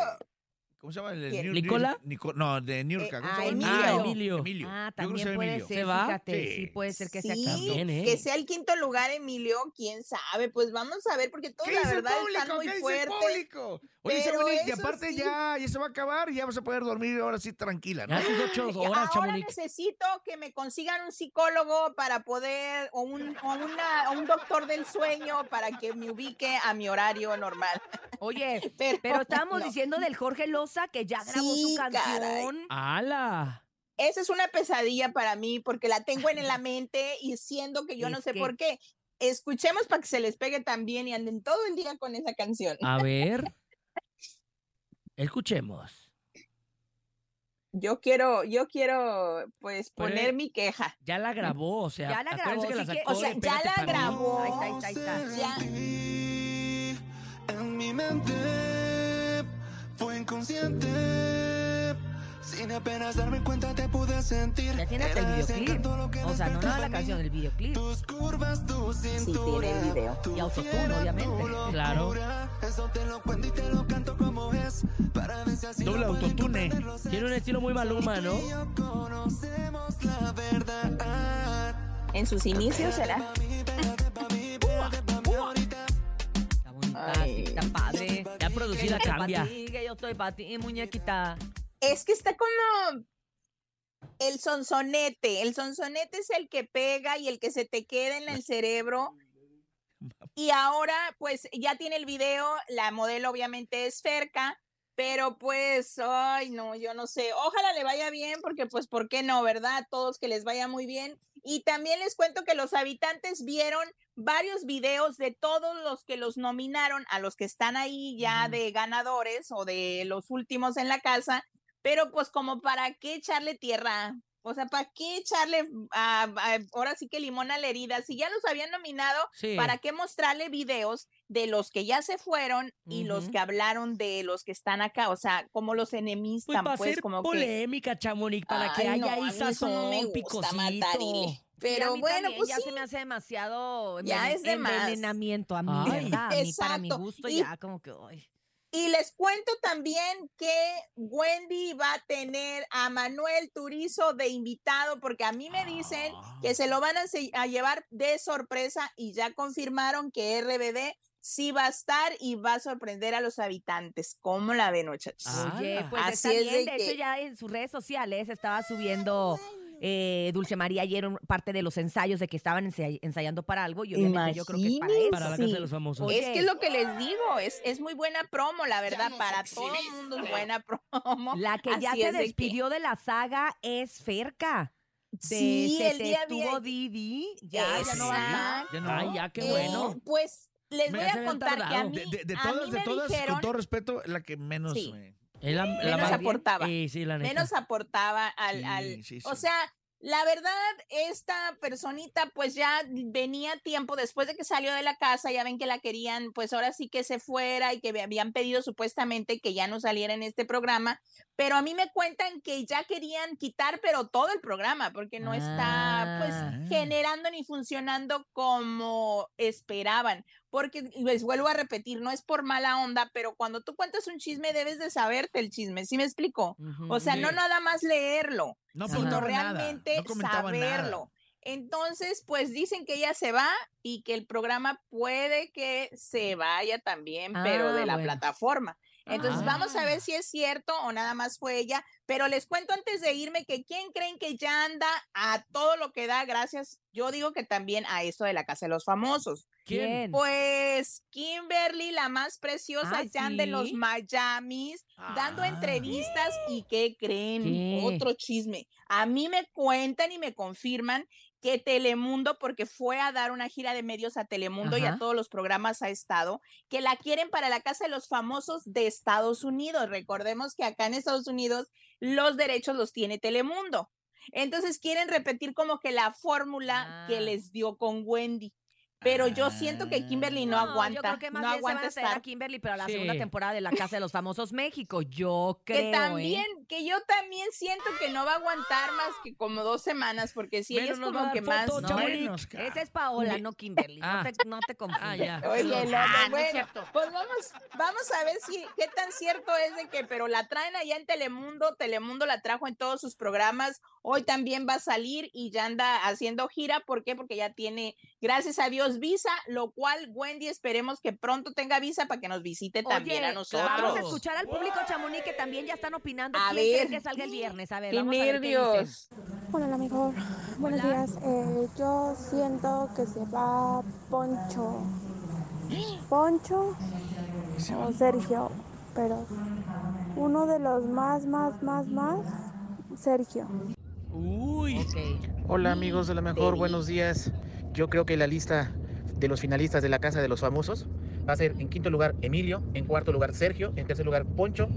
¿Cómo se llama? El. Niur- ¿Nicola? Nico- no, de Niurka. Eh, ¿Cómo se ah? Emilio. Ah, Emilio. Emilio. Ah, Yo creo también puede Emilio. ser, ¿Se va? fíjate. Sí. Sí, puede ser que sea sí. Bien, ¿eh? que sea el quinto lugar, Emilio, quién sabe. Pues vamos a ver, porque todos ¿Qué la el verdad están público? muy ¿Qué dice el fuertes. público? Oye, Chamonix, y aparte sí. ya, ya se va a acabar y ya vas a poder dormir ahora sí tranquila, ¿no? Sus ocho horas, Ahora Chamonix. necesito que me consigan un psicólogo para poder, o un, o una, o un doctor del sueño para que me ubique a mi horario normal. Oye, Pero, pero estábamos no. diciendo del Jorge Loza que ya grabó Sí, su canción. caray. ¡Hala! Esa es una pesadilla para mí porque la tengo en la mente y siendo que yo no Es sé que- por qué. Escuchemos para que se les pegue también y anden todo el día con esa canción. A ver. Escuchemos. Yo quiero, yo quiero, pues, Pero, poner mi queja. Ya la grabó, o sea, Ya la grabó, que la sí que- sacó O sea, ya la grabó. Ahí está, ahí está, ahí está. Ya- En mi mente fue inconsciente. Sin apenas darme cuenta te pude sentir. Ya tiene hasta el videoclip. O sea, no nada la canción, el videoclip. Tus curvas, tu cintura. tiene el video. tu Y autotune, obviamente. Claro. Eso te lo cuento y te lo canto como es. Para ver si así Doble autotune. Tiene un estilo muy maluma, ¿no? conocemos la verdad. En sus inicios será. Está bonita, Ay. sí, está padre. Ya producida cambia. que yo estoy para ti, muñequita. Es que está como el sonsonete. El sonsonete es el que pega y el que se te queda en el cerebro. Y ahora, pues ya tiene el video. La modelo, obviamente, es Ferca. Pero pues, ay, no, yo no sé. Ojalá le vaya bien, porque pues, ¿por qué no, verdad? Todos que les vaya muy bien. Y también les cuento que los habitantes vieron varios videos de todos los que los nominaron, a los que están ahí ya de ganadores o de los últimos en la casa, pero pues como para qué echarle tierra, o sea, para qué echarle ah, ahora sí que limón a la herida, si ya los habían nominado, Sí. ¿para qué mostrarle videos de los que ya se fueron y los que hablaron de los que están acá? O sea, como los Pues enemistan, para pues, hacer como que... polémica, Chamonix, para que Ay, haya no, a ahí no me sazón, gusta, a Pero mí bueno, también pues ya sí. se me hace demasiado Ya es de a mí, Ay. ¿verdad? A mí, para mi gusto Y- ya como que... ay. Y les cuento también que Wendy va a tener a Manuel Turizo de invitado, porque a mí me dicen que se lo van a, llevar de sorpresa y ya confirmaron que RBD sí va a estar y va a sorprender a los habitantes. ¿Cómo la ven, muchachos? Oye, Ala. pues Así está es bien. de De, que- hecho, ya en sus redes sociales estaba subiendo eh, Dulce María ayer parte de los ensayos de que estaban ensay- ensayando para algo y obviamente yo creo que es para eso. Para la casa de los famosos. Oye. Es que es lo que les digo, es, es muy buena promo, la verdad, para todo el mundo es buena promo. La que ya Así se es de que- despidió de la saga es Ferca. De Sí, Se el te día estuvo bien. Didi, ya, ya no va. Ya no. Ay, ya, qué Eh, bueno. Pues les Me- voy a contar que a mí, De, de- de a todas, de todas, dijeron, con todo respeto, la que menos. Sí. me- Es la, la menos más- aportaba. Sí, sí, la neta. menos aportaba al, Sí, al- sí, o sea, la verdad, esta personita pues ya venía tiempo después de que salió de la casa, ya ven que la querían, pues ahora sí que se fuera y que me habían pedido supuestamente que ya no saliera en este programa, pero a mí me cuentan que ya querían quitar, pero todo el programa, porque no está pues Ah. generando ni funcionando como esperaban, porque les vuelvo a repetir, no es por mala onda, pero cuando tú cuentas un chisme debes de saberte el chisme, ¿sí me explico? O sea, no nada más leerlo, No sino realmente no comentaban nada. saberlo. Entonces, pues dicen que ella se va y que el programa puede que se vaya también, pero Ah, de la bueno. plataforma. Entonces, Ah. vamos a ver si es cierto o nada más fue ella. Pero les cuento antes de irme que quién creen que ya anda a todo lo que da gracias yo digo que también a esto de la Casa de los Famosos. ¿Quién? Pues Kimberly, la más preciosa, Ah, ya anda en los ¿sí? Miamis, dando Ah. entrevistas y ¿qué creen? ¿Qué? Otro chisme. A mí me cuentan y me confirman que Telemundo, porque fue a dar una gira de medios a Telemundo y a todos los programas ha estado, que la quieren para la Casa de los Famosos de Estados Unidos. Recordemos que acá en Estados Unidos los derechos los tiene Telemundo. Entonces quieren repetir como que la fórmula que Ah. les dio con Wendy. Pero yo siento que Kimberly no, aguanta. Yo creo que más no bien se van aguanta a a estar. Kimberly, pero a la Sí. segunda temporada de La Casa de los Famosos México. Yo creo, que también, ¿eh? que yo también siento que no va a aguantar más que como dos semanas, porque si ella es como que más. No, esa es Paola, no Kimberly. Ah. No, te, no te confundas. Ah, ya. Oye, loco, Ah, bueno, pues vamos, vamos a ver si qué tan cierto es de que, pero la traen allá en Telemundo, Telemundo la trajo en todos sus programas, hoy también va a salir y ya anda haciendo gira, ¿por qué? Porque ya tiene, gracias a Dios, visa, lo cual Wendy esperemos que pronto tenga visa para que nos visite también a nosotros. vamos a escuchar al público Chamonix que también ya están opinando. A ¿Quién ver. que salga el viernes? A ver, ¡Qué vamos a ver qué nervios! Hola, la mejor. Buenos Hola. días. Eh, yo siento que se va Poncho. Poncho o Sergio, pero uno de los más, más, más, más, Sergio. Uy. Hola amigos de la mejor, buenos días. Yo creo que la lista de los finalistas de la Casa de los Famosos va a ser en quinto lugar Emilio, en cuarto lugar Sergio, en tercer lugar Poncho,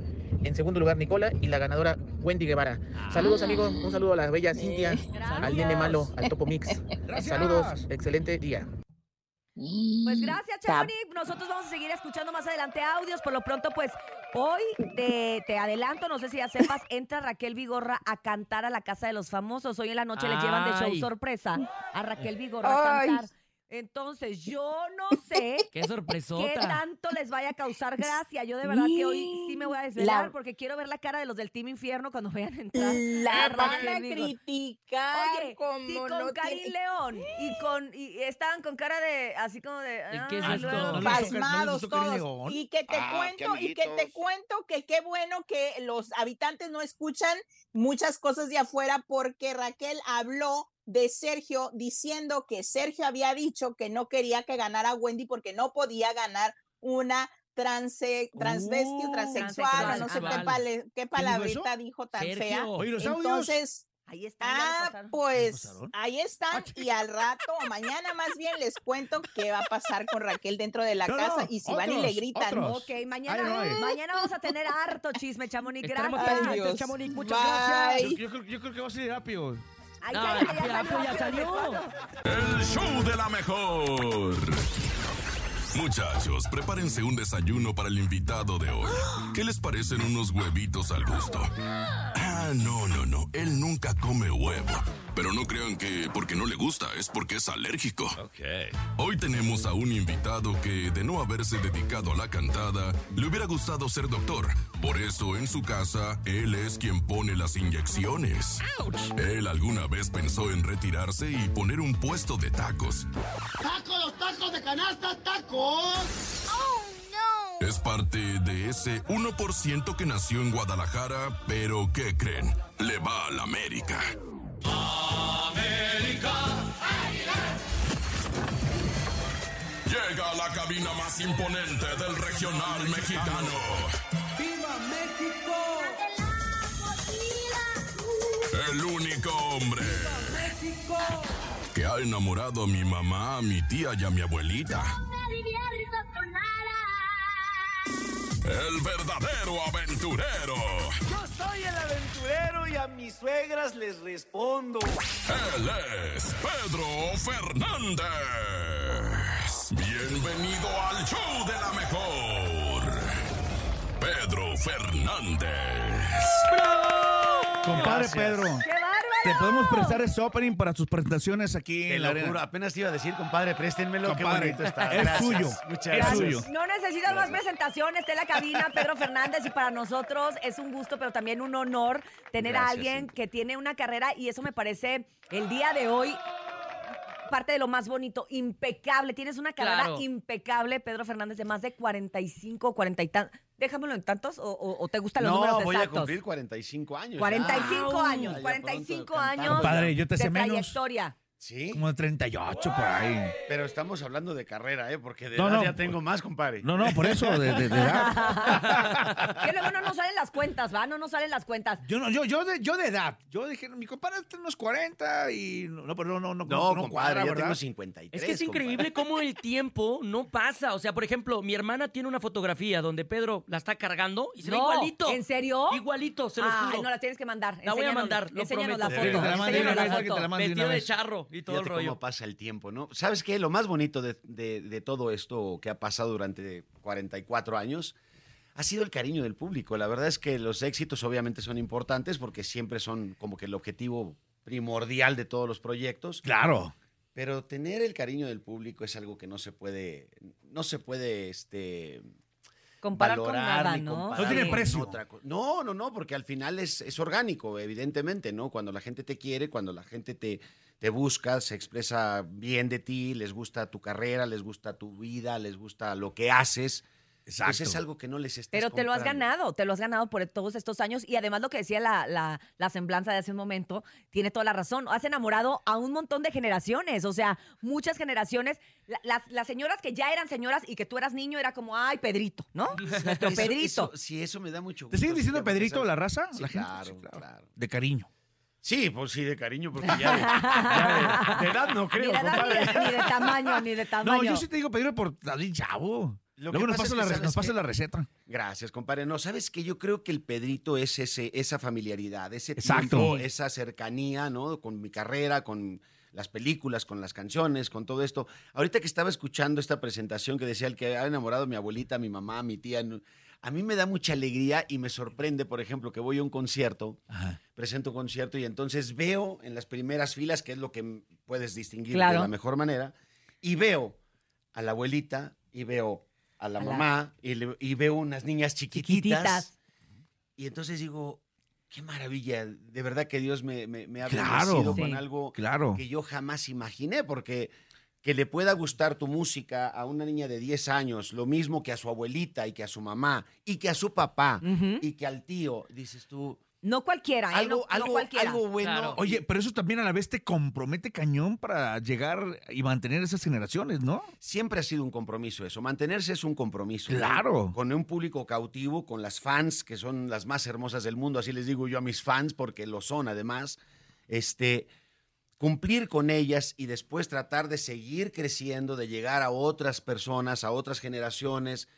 en segundo lugar Nicola y la ganadora Wendy Guevara. Saludos amigos, un saludo a la bella Cintia, al nene malo, al Topo Mix. Saludos, excelente día. Pues gracias, Chamonix. Nosotros vamos a seguir escuchando más adelante audios. Por lo pronto, pues hoy te, te adelanto, no sé si ya sepas, entra Raquel Vigorra a cantar a la Casa de los Famosos. Hoy en la noche le llevan de show sorpresa a Raquel Vigorra a cantar. Entonces, yo no sé Qué qué sorpresota. tanto les vaya a causar gracia. Yo de verdad que hoy sí me voy a desvelar La- porque quiero ver la cara de los del Team Infierno cuando vean entrar. La a van a criticar Oye, como si con no tiene- León y con y estaban con cara de así como de qué es ah, esto? luego- ¿No les pasmados todos. Y que te Ah, qué cuento, y que te cuento que qué bueno que los habitantes no escuchan muchas cosas de afuera porque Raquel habló de Sergio diciendo que Sergio había dicho que no quería que ganara Wendy porque no podía ganar una transe, transvesti o Uh, transexual, o no sé qué, pale- qué palabrita dijo tan Sergio. fea. Oye, los audios. Entonces, Ahí Ah, pues ahí están y al rato o mañana más bien les cuento qué va a pasar con Raquel dentro de la No, casa no, y si van y le otros, gritan. otros. Ok, mañana, Ay, no hay. mañana vamos a tener harto chisme, Chamonix. Gracias. Chamonix. Muchas Bye. gracias. Yo, yo creo, yo creo que va a salir rápido. Ay, No, cállate, ya, ya, salió, ya salió. El show de la mejor. Muchachos, prepárense un desayuno para el invitado de hoy. ¿Qué les parecen unos huevitos al gusto? Ah, no, no, no. Él nunca come huevo. Pero no crean que porque no le gusta, es porque es alérgico. Hoy tenemos a un invitado que, de no haberse dedicado a la cantada, le hubiera gustado ser doctor. Por eso, en su casa, él es quien pone las inyecciones. Él alguna vez pensó en retirarse y poner un puesto de tacos. ¡Tacos, tacos de canasta, tacos! ¡Oh, no! Es parte de ese 1% que nació en Guadalajara, pero ¿qué creen? Le va a la América. Llega a la cabina más imponente del regional mexicano. ¡Viva México! El único hombre ¡México! que ha enamorado a mi mamá, a mi tía y a mi abuelita. El verdadero aventurero. Yo soy el aventurero y a mis suegras les respondo. Él es Pedro Fernández. Bienvenido al show de la mejor. Pedro Fernández. Compadre. Pedro, ¡Qué bárbaro! te podemos prestar ese opening para sus presentaciones aquí Te en la lo arena. juro, apenas te iba a decir, compadre, préstenmelo, Compadre, qué bonito está. es Gracias. suyo, Muchas es gracias. suyo. No necesitas más presentaciones, está en la cabina Pedro Fernández y para nosotros es un gusto, pero también un honor tener a Gracias, alguien sí. que tiene una carrera y eso me parece el día de hoy parte de lo más bonito, impecable. Tienes una carrera Claro. impecable, Pedro Fernández, de más de 45, 40 y tantos. Déjamelo en tantos o, o- o te gustan los números No, voy a exactos. cumplir 45 años. 45 ya. años, Ay, ya 45 pronto años. Compadre, yo te de sé menos. trayectoria. Sí. Como de 38 por ahí. Pero estamos hablando de carrera, ¿eh? Porque de No, edad no. ya tengo más, compadre. No, no, por eso, de, de- de edad. Que luego no nos salen las cuentas, ¿va? No nos salen las cuentas. Yo, no, yo, yo, de, yo de edad. Yo dije, mi compadre está en unos 40 y... No, pero no, no, no, No, no compadre, cuadra, ya ¿verdad? tengo 53. Es que es increíble cómo el tiempo no pasa. O sea, por ejemplo, mi hermana tiene una fotografía donde Pedro la está cargando y se ve No, igualito. ¿En serio? Igualito, se los Ay, juro. no la tienes que mandar. La voy a Enséñanos- mandar, lo enséñanos la foto. Te la enséñanos foto. que te la mande de Vestido una de vez. charro y todo el Fíjate rollo. cómo pasa el tiempo, ¿no? ¿Sabes qué? Lo más bonito de, de- de todo esto que ha pasado durante 44 años ha sido el cariño del público. La verdad es que los éxitos obviamente son importantes porque siempre son como que el objetivo primordial de todos los proyectos. Claro. Pero tener el cariño del público es algo que no se puede, no se puede, este... Comparar con valorar nada, ni ¿no? No tiene con precio. No, no, no, porque al final es, es orgánico, evidentemente, ¿no? Cuando la gente te quiere, cuando la gente te, te busca, se expresa bien de ti, les gusta tu carrera, les gusta tu vida, les gusta lo que haces. Pues Exacto. es algo que no les estás Pero te lo has ganado, te lo has ganado por todos estos años y además lo que decía la, la, la semblanza de hace un momento, tiene toda la razón, has enamorado a un montón de generaciones, o sea, muchas generaciones, La- las, las señoras que ya eran señoras y que tú eras niño era como, ay, Pedrito, ¿no? Nuestro Eso- Pedrito. eso- sí, eso me da mucho ¿Te siguen gusto, diciendo Pedrito la raza? Sí, la gente? claro, Sí, claro. De cariño. Sí, pues sí, de cariño, porque ya de, ya de- de edad no Ni creo, de, edad, compadre. ni, de, ni de tamaño, ni de tamaño. No, yo sí te digo Pedro por David Chavo. Lo que Luego nos pasa es la, que, re- ¿sabes nos pasa qué? la receta. Gracias, compadre. No, sabes que yo creo que el Pedrito es ese, esa familiaridad, ese Exacto. tiempo, esa cercanía, ¿no? Con mi carrera, con las películas, con las canciones, con todo esto. Ahorita que estaba escuchando esta presentación que decía el que ha enamorado a mi abuelita, a mi mamá, a mi tía, no- a mí me da mucha alegría y me sorprende, por ejemplo, que voy a un concierto, presento un concierto y entonces veo en las primeras filas, que es lo que puedes distinguir Claro. de la mejor manera, y veo a la abuelita y veo a la A la- mamá y, le- y veo unas niñas chiquititas. Chiquititas. Y entonces digo, qué maravilla, de verdad que Dios me, me, me ha Claro. bendecido Sí. con algo Claro. que yo jamás imaginé, porque que le pueda gustar tu música a una niña de 10 años, lo mismo que a su abuelita y que a su mamá y que a su papá y que al tío, dices tú, No cualquiera, ¿eh? algo, no, no algo, cualquiera. algo bueno. Claro. Oye, pero eso también a la vez te compromete cañón para llegar y mantener esas generaciones, ¿no? Siempre ha sido un compromiso eso. Mantenerse es un compromiso. ¿no? Claro. Con un público cautivo, con las fans, que son las más hermosas del mundo, así les digo yo a mis fans, porque lo son además. Este, cumplir con ellas y después tratar de seguir creciendo, de llegar a otras personas, a otras generaciones.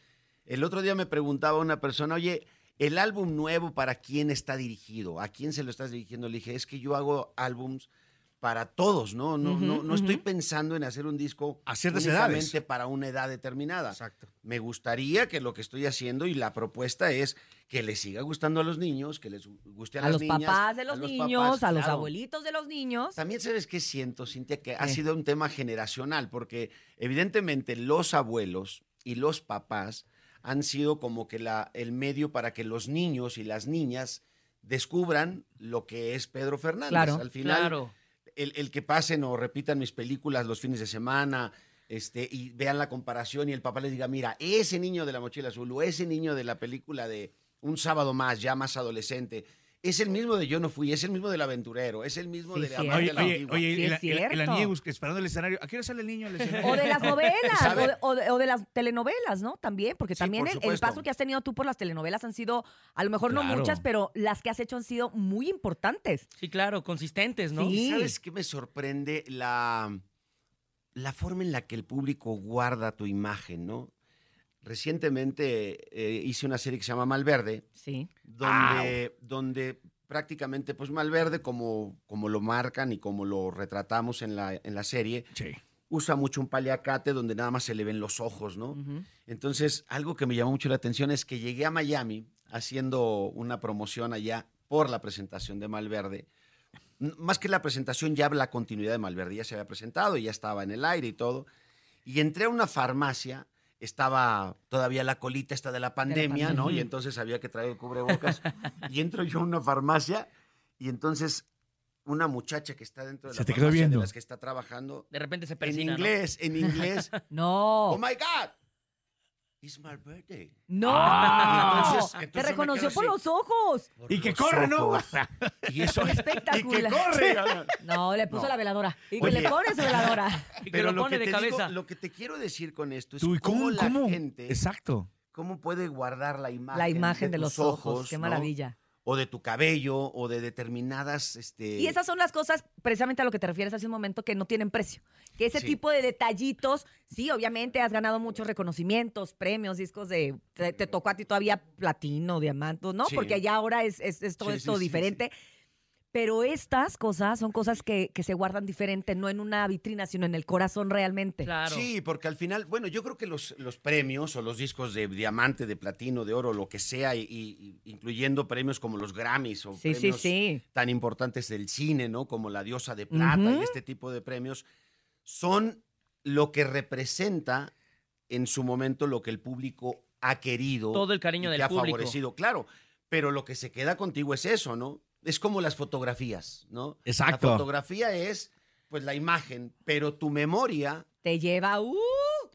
El otro día me preguntaba una persona, oye, el álbum nuevo, ¿para quién está dirigido? ¿A quién se lo estás dirigiendo? Le dije, es que yo hago álbums para todos, ¿no? No, no, no estoy pensando en hacer un disco A ciertas únicamente edades. para una edad determinada. Exacto. Me gustaría que lo que estoy haciendo y la propuesta es que les siga gustando a los niños, que les guste a, A las los niñas. papás de los, niños, a los claro. abuelitos de los niños. También sabes qué siento, Cintia, que ha sido un tema generacional, porque evidentemente los abuelos y los papás han sido como que la, el medio para que los niños y las niñas descubran lo que es Pedro Fernández. Claro, Al final, claro. el, el que pasen o repitan mis películas los fines de semana este, y vean la comparación y el papá les diga, mira, ese niño de la mochila azul o ese niño de la película de Un sábado más, ya más adolescente, es el mismo de Yo no fui, es el mismo del aventurero, es el mismo Sí, de cierto. Amante Oye, de la oye, Antigua. oye, Sí, el, es el, el. Aniego esperando el escenario. ¿A qué hora sale el niño al escenario? O de las novelas, o de, o de- o de las telenovelas, ¿no? También, porque Sí, también por el, el paso que has tenido tú por las telenovelas han sido, a lo mejor no muchas, pero las que has hecho han sido muy importantes. Sí, claro, consistentes, ¿no? Sí. ¿Y ¿Sabes qué me sorprende? La, la forma en la que el público guarda tu imagen, ¿no? Recientemente eh, hice una serie que se llama Malverde, Sí. donde, donde prácticamente, pues Malverde, como, como lo marcan y como lo retratamos en la, en la serie, Sí. usa mucho un paliacate donde nada más se le ven los ojos, ¿no? Entonces, algo que me llamó mucho la atención es que llegué a Miami haciendo una promoción allá por la presentación de Malverde. Más que la presentación, ya la continuidad de Malverde ya se había presentado, ya estaba en el aire y todo. Y entré a una farmacia, estaba todavía la colita esta de la pandemia, ¿no? Y entonces había que traer el cubrebocas. y entro yo a una farmacia y entonces una muchacha que está dentro de Se la te quedó farmacia de viendo. las que está trabajando De repente se en persina, ¿no? inglés, en inglés. No. Oh my God. It's my birthday. No, Ah. Entonces- te entonces reconoció por los ojos. Y que corre, ¿no? Y eso Espectacular. Y que corre. No, le puso No. la veladora. Y que Oye. le pone su veladora. Pero lo que, te digo- lo que te quiero decir con esto es Tú, ¿y cómo, cómo- la cómo? gente Exacto. cómo puede guardar la imagen, La imagen de, los ojos. Qué ¿no? maravilla. O de tu cabello, o de determinadas, este. Y esas son las cosas, precisamente a lo que te refieres hace un momento, que no tienen precio. Que ese Sí. tipo de detallitos, sí, obviamente has ganado muchos reconocimientos, premios, discos de. Te, te tocó a ti todavía platino, diamante, ¿no? Sí. Porque ya ahora es, es- es todo Sí, esto diferente. Pero estas cosas son cosas que, que se guardan diferente, no en una vitrina, sino en el corazón realmente. Sí, porque al final, bueno, yo creo que los, los premios o los discos de diamante, de platino, de oro, lo que sea, y, y- incluyendo premios como los Grammys o Sí, premios sí. tan importantes del cine, ¿no? Como la Diosa de Plata y este tipo de premios, son lo que representa en su momento lo que el público ha querido. Todo el cariño y del que ha público. favorecido, claro. Pero lo que se queda contigo es eso, ¿no? Es como las fotografías, ¿no? Exacto. La fotografía es, pues, la imagen, pero tu memoria Te lleva, uh,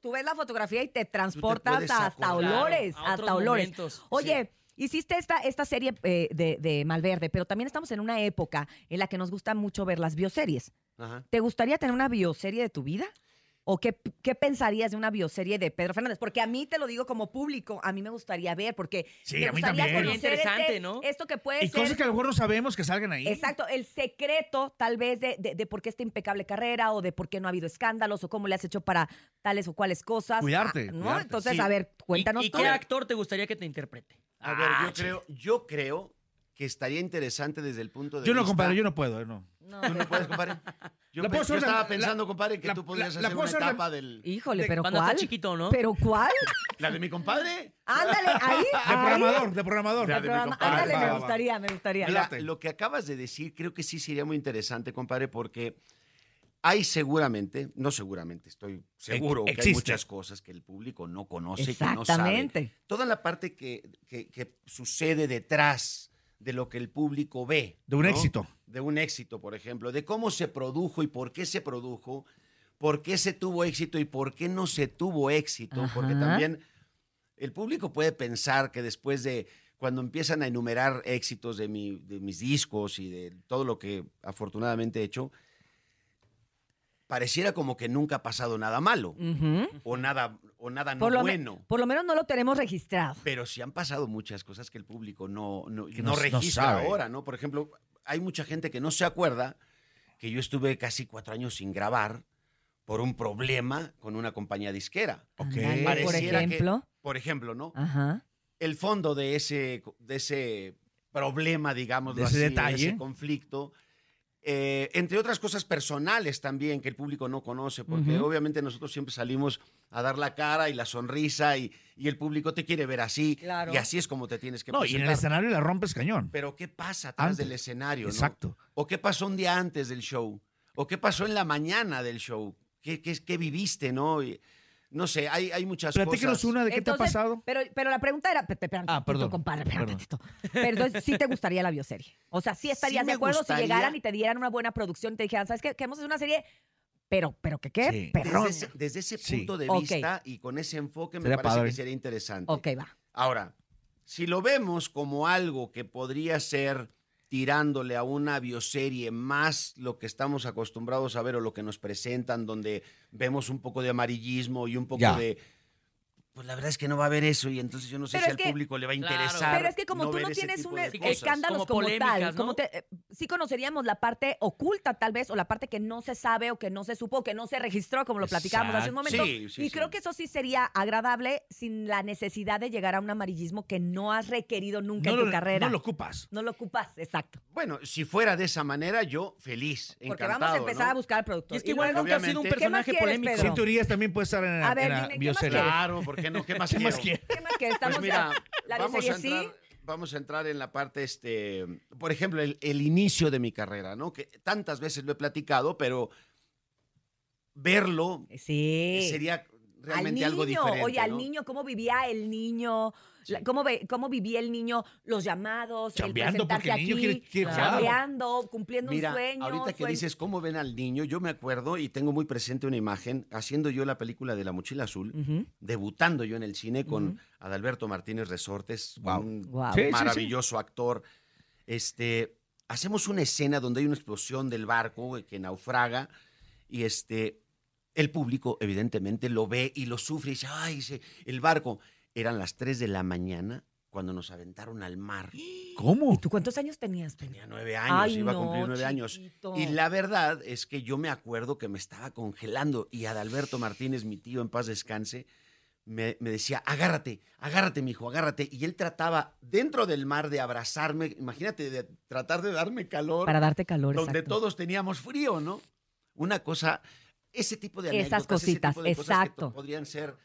tú ves la fotografía y te transportas hasta olores, Claro, a hasta otros olores. momentos. Oye, hiciste esta, esta serie eh, de, de Malverde, pero también estamos en una época en la que nos gusta mucho ver las bioseries. Ajá. ¿Te gustaría tener una bioserie de tu vida? ¿O qué, qué pensarías de una bioserie de Pedro Fernández? Porque a mí te lo digo como público, a mí me gustaría ver, porque Sí, me a mí gustaría también. conocer Interesante, este- ¿no? esto que puede Y ser cosas que a lo mejor no sabemos que salgan ahí. Exacto, el secreto tal vez de, de- de por qué esta impecable carrera o de por qué no ha habido escándalos o cómo le has hecho para tales o cuales cosas. Cuidarte, Ah, ¿no? cuidarte. Entonces, Sí. a ver, cuéntanos ¿Y tú. qué actor te gustaría que te interprete? A ver, Ah, yo creo, yo creo que estaría interesante desde el punto de Yo no, compadre, yo no puedo, eh, no. ¿Tú no puedes, compadre? Yo, La pe- estaba la- pensando, compadre, que la- tú podrías la- hacer una etapa del... Híjole, De- pero cuando ¿cuál? está chiquito, ¿no? ¿Pero cuál? ¿La de mi compadre? Ándale, ahí. De ahí. programador, de programador. La De de mi programa- compadre. Ándale, Va, me va, va. gustaría, me gustaría. Mira, lo que acabas de decir creo que sí sería muy interesante, compadre, porque hay seguramente, no seguramente, estoy seguro que hay muchas cosas que el público no conoce, que no sabe. Exactamente. Toda la parte que, que- que sucede detrás de lo que el público ve. De un ¿no? éxito. De un éxito, por ejemplo, de cómo se produjo y por qué se produjo, por qué se tuvo éxito y por qué no se tuvo éxito, porque también el público puede pensar que después de cuando empiezan a enumerar éxitos de, mi- de mis discos y de todo lo que afortunadamente he hecho, pareciera como que nunca ha pasado nada malo Ujú. o nada, o nada no Por, lo me- bueno. por lo menos no lo tenemos registrado. Pero sí han pasado muchas cosas que el público no, no, Que no no- no registra sabe. ahora, ¿no? Por ejemplo, hay mucha gente que no se acuerda que yo estuve casi cuatro años sin grabar por un problema con una compañía disquera. Ándale, por Pareciera que- ejemplo. por ejemplo, ¿no? Ajá. El fondo de ese, de ese problema, digamos, De ese detalle. ese conflicto, eh, entre otras cosas personales también que el público no conoce, porque obviamente nosotros siempre salimos a dar la cara y la sonrisa y, y el público te quiere ver así Claro. y así es como te tienes que No, y en el escenario la rompes cañón. Pero ¿qué pasa atrás del escenario? no? Exacto. ¿O qué pasó un día antes del show? ¿O qué pasó en la mañana del show? ¿Qué, qué, qué viviste, no? Y, no sé, hay, hay muchas Platícanos cosas. una de qué Entonces, te ha pasado. Pero, pero la pregunta era, pe- pe- espera un Ah, perdón, compadre, perdón. Pero sí te gustaría la bioserie. O sea, sí estarías de acuerdo gustaría. si llegaran y te dieran una buena producción y te dijeran, ¿sabes qué? Queremos hacer una serie, pero, pero que qué, Sí. perrón. Desde ese, desde ese Sí. punto de vista y con ese enfoque me Sería parece padre. que sería interesante. Ok, va. Ahora, si lo vemos como algo que podría ser tirándole a una bioserie más lo que estamos acostumbrados a ver o lo que nos presentan, donde vemos un poco de amarillismo y un poco Ya. de... Pues la verdad es que no va a haber eso y entonces yo no sé Pero si al que- público le va a Claro. interesar. Pero es que como tú no tienes un de es- cosas. escándalos Como tal, ¿no? como te- eh, sí conoceríamos la parte oculta tal vez o la parte que no se sabe o que no se supo o que no se registró como lo platicábamos hace un momento. Sí, sí, y sí. creo que eso sí sería agradable sin la necesidad de llegar a un amarillismo que no has requerido nunca No en tu lo, carrera. no lo ocupas. No lo ocupas, exacto. Bueno, si fuera de esa manera, yo feliz, Porque encantado. vamos a empezar ¿no? a buscar al productor. Y es que igual nunca ha sido un obviamente- ¿Qué más personaje polémico. Sin teorías también puede estar en la, A ver, en la dime, ¿qué más bioserie. quieres? Claro, ¿por qué no? ¿Qué más ¿Qué más quiero? ¿Qué más quieres? Estamos Pues mira, la vamos a, sí. entrar, vamos a entrar en la parte, este, por ejemplo, el, el inicio de mi carrera, ¿no? Que tantas veces lo he platicado, pero verlo Sí. sería, realmente al algo niño, diferente. Oye, al ¿no? niño, ¿cómo vivía el niño? La- ¿Cómo, ve- ¿Cómo vivía el niño los llamados? Chambeando, el porque presentarse el niño aquí, quiere- quiere jugar. chambeando, cumpliendo Mira, un sueño. ahorita que dices cómo ven al niño, yo me acuerdo y tengo muy presente una imagen haciendo yo la película de La Mochila Azul, debutando yo en el cine con Adalberto Martínez Resortes, un sí, sí. maravilloso actor. Este, hacemos una escena donde hay una explosión del barco que naufraga y este, el público evidentemente lo ve y lo sufre y dice, ay, dice, el barco. Eran las 3 de la mañana cuando nos aventaron al mar. ¿Cómo? ¿Y tú cuántos años tenías? Tenía nueve años, Ay, iba a no, cumplir nueve años. Y la verdad es que yo me acuerdo que me estaba congelando y Adalberto Martínez, mi tío en paz descanse, me, me decía, agárrate, agárrate, mijo, agárrate. Y él trataba dentro del mar de abrazarme, imagínate, de tratar de darme calor. Para darte calor, Donde exacto. todos teníamos frío, ¿no? Una cosa, ese tipo de Esas anécdotas, ese cositas, tipo de cosas que exacto. podrían ser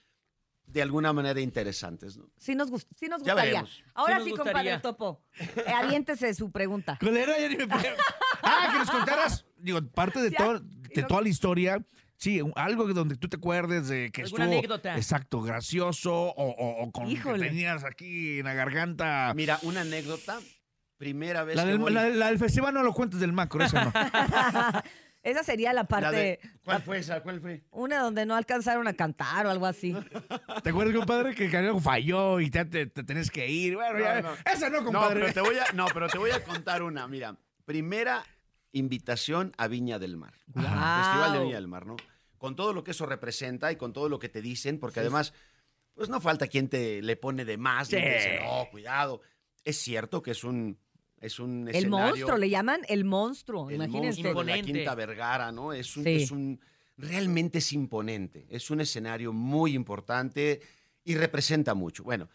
de alguna manera interesantes, ¿no? Sí nos, gust- sí nos Ya gustaría. veremos. Ahora Sí sí, compadre. Topo. eh, aviéntese su pregunta. ¿Cuál era? Ya ni me acuerdo. Ah, que nos contaras, digo, parte de, todo, de toda la historia. Sí, algo donde tú te acuerdes de que ¿Alguna estuvo anécdota? exacto, gracioso o, o- o con Híjole. que tenías aquí en la garganta. Mira, una anécdota, primera vez La que del, voy- la- la del festival no lo cuentes del macro, esa no. Esa sería la La parte, de- ¿Cuál fue esa? ¿Cuál fue? una donde no alcanzaron a cantar o algo así. ¿Te acuerdas, compadre, que algo falló y te, te, te tenés que ir? Bueno, ya, No, no. esa no, No, compadre. pero te voy a, no, pero te voy a contar una. Mira, primera invitación a Viña del Mar. Guau. Festival de Viña del Mar, ¿no? Con todo lo que eso representa y con todo lo que te dicen, porque además, pues no falta quien te le pone de más. y Sí. te dice, no, cuidado. Es cierto que es un, es un El monstruo, le llaman el monstruo. el Imagínense. monstruo de la Quinta Vergara, ¿no? Es un, Sí. es un- realmente es imponente. Es un escenario muy importante y representa mucho. Bueno,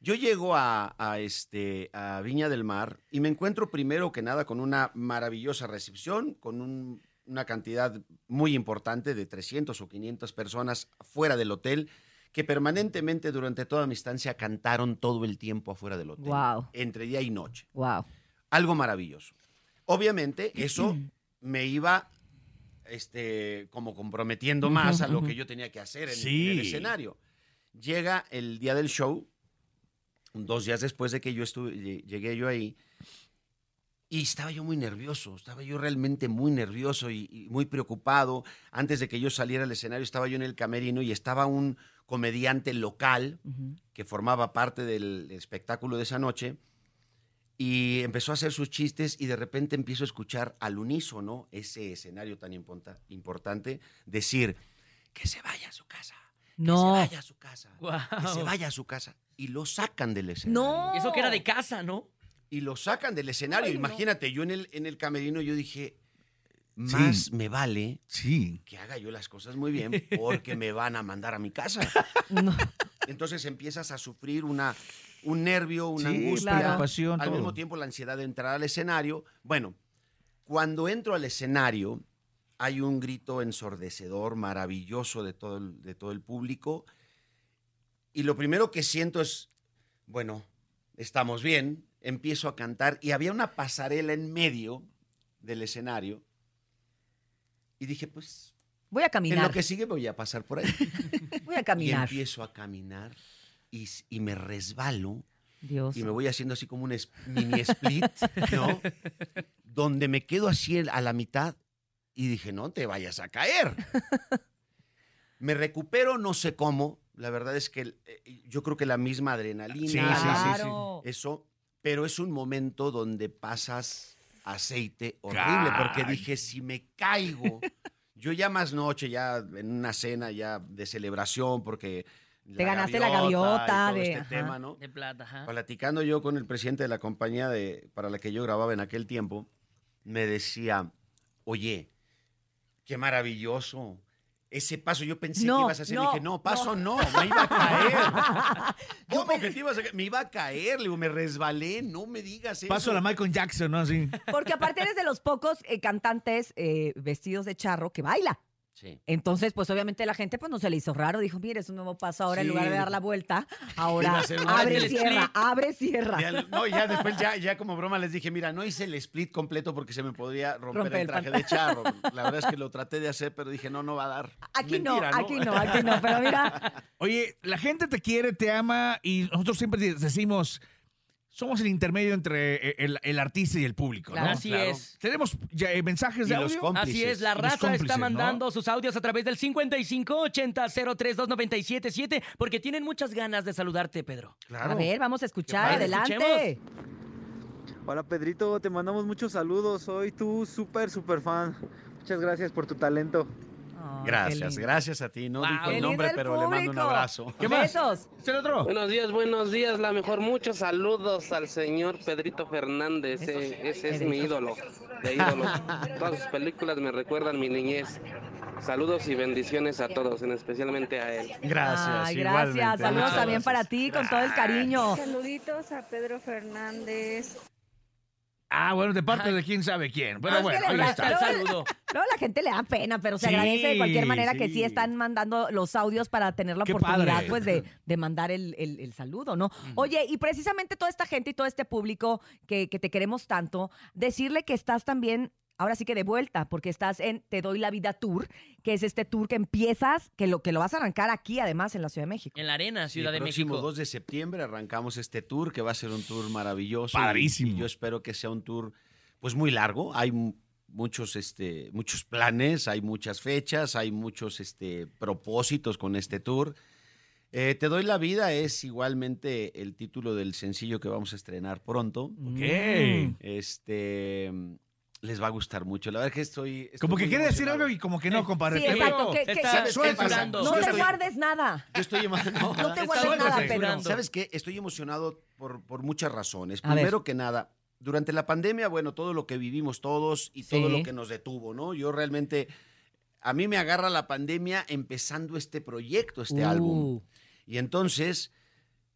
yo llego a, a, este, a Viña del Mar y me encuentro primero que nada con una maravillosa recepción, con un- una cantidad muy importante de 300 o 500 personas fuera del hotel que permanentemente durante toda mi estancia cantaron todo el tiempo afuera del hotel, Wow. entre día y noche. Wow. Algo maravilloso. Obviamente, eso me iba este, como comprometiendo más a lo que yo tenía que hacer en, en el Sí. escenario. Llega el día del show, dos días después de que yo estuve, lle- llegué yo ahí, y estaba yo muy nervioso, estaba yo realmente muy nervioso y, y muy preocupado. Antes de que yo saliera al escenario, estaba yo en el camerino y estaba un comediante local que formaba parte del espectáculo de esa noche y empezó a hacer sus chistes y de repente empiezo a escuchar al unísono ese escenario tan imponta- importante decir que se vaya a su casa, No. que se vaya a su casa, que se vaya a su casa y lo sacan del escenario. No. Eso que era de casa, ¿no? Y lo sacan del escenario. Ay, no. Imagínate, yo en el, en el camerino yo dije, más Sí. me vale Sí. que haga yo las cosas muy bien porque me van a mandar a mi casa. Entonces empiezas a sufrir una, un nervio, una Sí, angustia, preocupación, al todo. mismo tiempo la ansiedad de entrar al escenario. Bueno, cuando entro al escenario hay un grito ensordecedor, maravilloso de todo el, de todo el público y lo primero que siento es, bueno, estamos bien, empiezo a cantar y había una pasarela en medio del escenario y dije, pues Voy a en caminar. lo que sigue voy a pasar por ahí. Voy a Y caminar. empiezo a caminar y, y me resbalo Dios. y me voy haciendo así como un es- mini split, ¿no? Donde me quedo así a la mitad y dije, no te vayas a caer. Me recupero, no sé cómo. La verdad es que eh, yo creo que la misma adrenalina, Sí, sí, sí, sí. Claro. eso, pero es un momento donde pasas aceite horrible, porque dije, si me caigo, yo ya más noche, ya en una cena ya de celebración, porque... Te ganaste la gaviota y todo de- este ajá. tema, ¿no? De plata, ajá. Platicando yo con el presidente de la compañía de, para la que yo grababa en aquel tiempo, me decía, oye, qué maravilloso. Ese paso, yo pensé No, que ibas a hacer. no, le dije, no, paso no. no, me iba a caer. ¿Cómo que te ibas a caer? Me iba a caer, le digo, me resbalé, no me digas eso. Paso a la Michael Jackson, ¿no? Así. Porque aparte eres de los pocos eh, cantantes eh, vestidos de charro que baila. Sí. Entonces, pues obviamente la gente pues no se le hizo raro. Dijo, mire, es un nuevo paso ahora en lugar de dar la vuelta. Ahora abre, cierra, abre, cierra. Ya, no, ya después, ya, ya como broma les dije, mira, no hice el split completo porque se me podría romper el el traje de charro. La verdad es que lo traté de hacer, pero dije, no, no va a dar. Aquí Mentira, no, aquí no, aquí no. Pero mira, Oye, la gente te quiere, te ama y nosotros siempre de- decimos, somos el intermedio entre eh, el, el artista y el público. ¿no? Claro. Así es. Tenemos ya, eh, mensajes de Y los audio. cómplices. Así es, la raza está ¿no? mandando sus audios a través del 5580-032977 porque tienen muchas ganas de saludarte, Pedro. a ver, vamos a escuchar. Adelante. Hola Pedrito, te mandamos muchos saludos. Soy tu súper, súper fan. Muchas gracias por tu talento. Gracias, gracias a ti. No Wow. dijo ¡Qué el nombre, el pero le mando un abrazo. ¿Qué más? Besos. Buenos días, buenos días, la mejor. Muchos saludos al señor Pedrito Fernández. eh, ese es mi ídolo, de ídolos. Todas sus películas me recuerdan mi niñez. Saludos y bendiciones a todos, en especialmente a él. Gracias, Ay, gracias. Saludos también para ti con todo el cariño. Saluditos a Pedro Fernández. Ah, bueno, de parte de quién sabe quién. Pero No, bueno, que ahí está. Luego, luego la gente le da pena, pero se Sí, agradece de cualquier manera que sí sí. están mandando los audios para tener la Qué oportunidad padre. pues de, de mandar el, el- el saludo, ¿no? Oye, y precisamente toda esta gente y todo este público que, que te queremos tanto, decirle que estás también... Ahora sí que de vuelta, porque estás en Te Doy la Vida Tour, que es este tour que empiezas, que lo, que lo vas a arrancar aquí, además, en la Ciudad de México. En la arena, Sí, Ciudad de el próximo México. 2 de septiembre arrancamos este tour que va a ser un tour maravilloso. Padrísimo. Y, yo espero que sea un tour pues muy largo. Hay mu- muchos este muchos planes, hay muchas fechas, hay muchos este propósitos con este tour. Eh, Te doy la vida es igualmente el título del sencillo que vamos a estrenar pronto. Ok. Este les va a gustar mucho. La verdad que estoy, estoy Como que quiere decir emocionado. algo y como que no, compadre. Sí, Pero- exacto. que- que- censurando. no te guardes nada. Yo estoy emo- no, No te guardes nada, Pedro. ¿Sabes qué? Estoy emocionado por, por muchas razones. A ver. Primero que nada, durante la pandemia, bueno, todo lo que vivimos todos y todo Sí. lo que nos detuvo, ¿no? Yo realmente, a mí me agarra la pandemia empezando este proyecto, este Uh. álbum. Y entonces,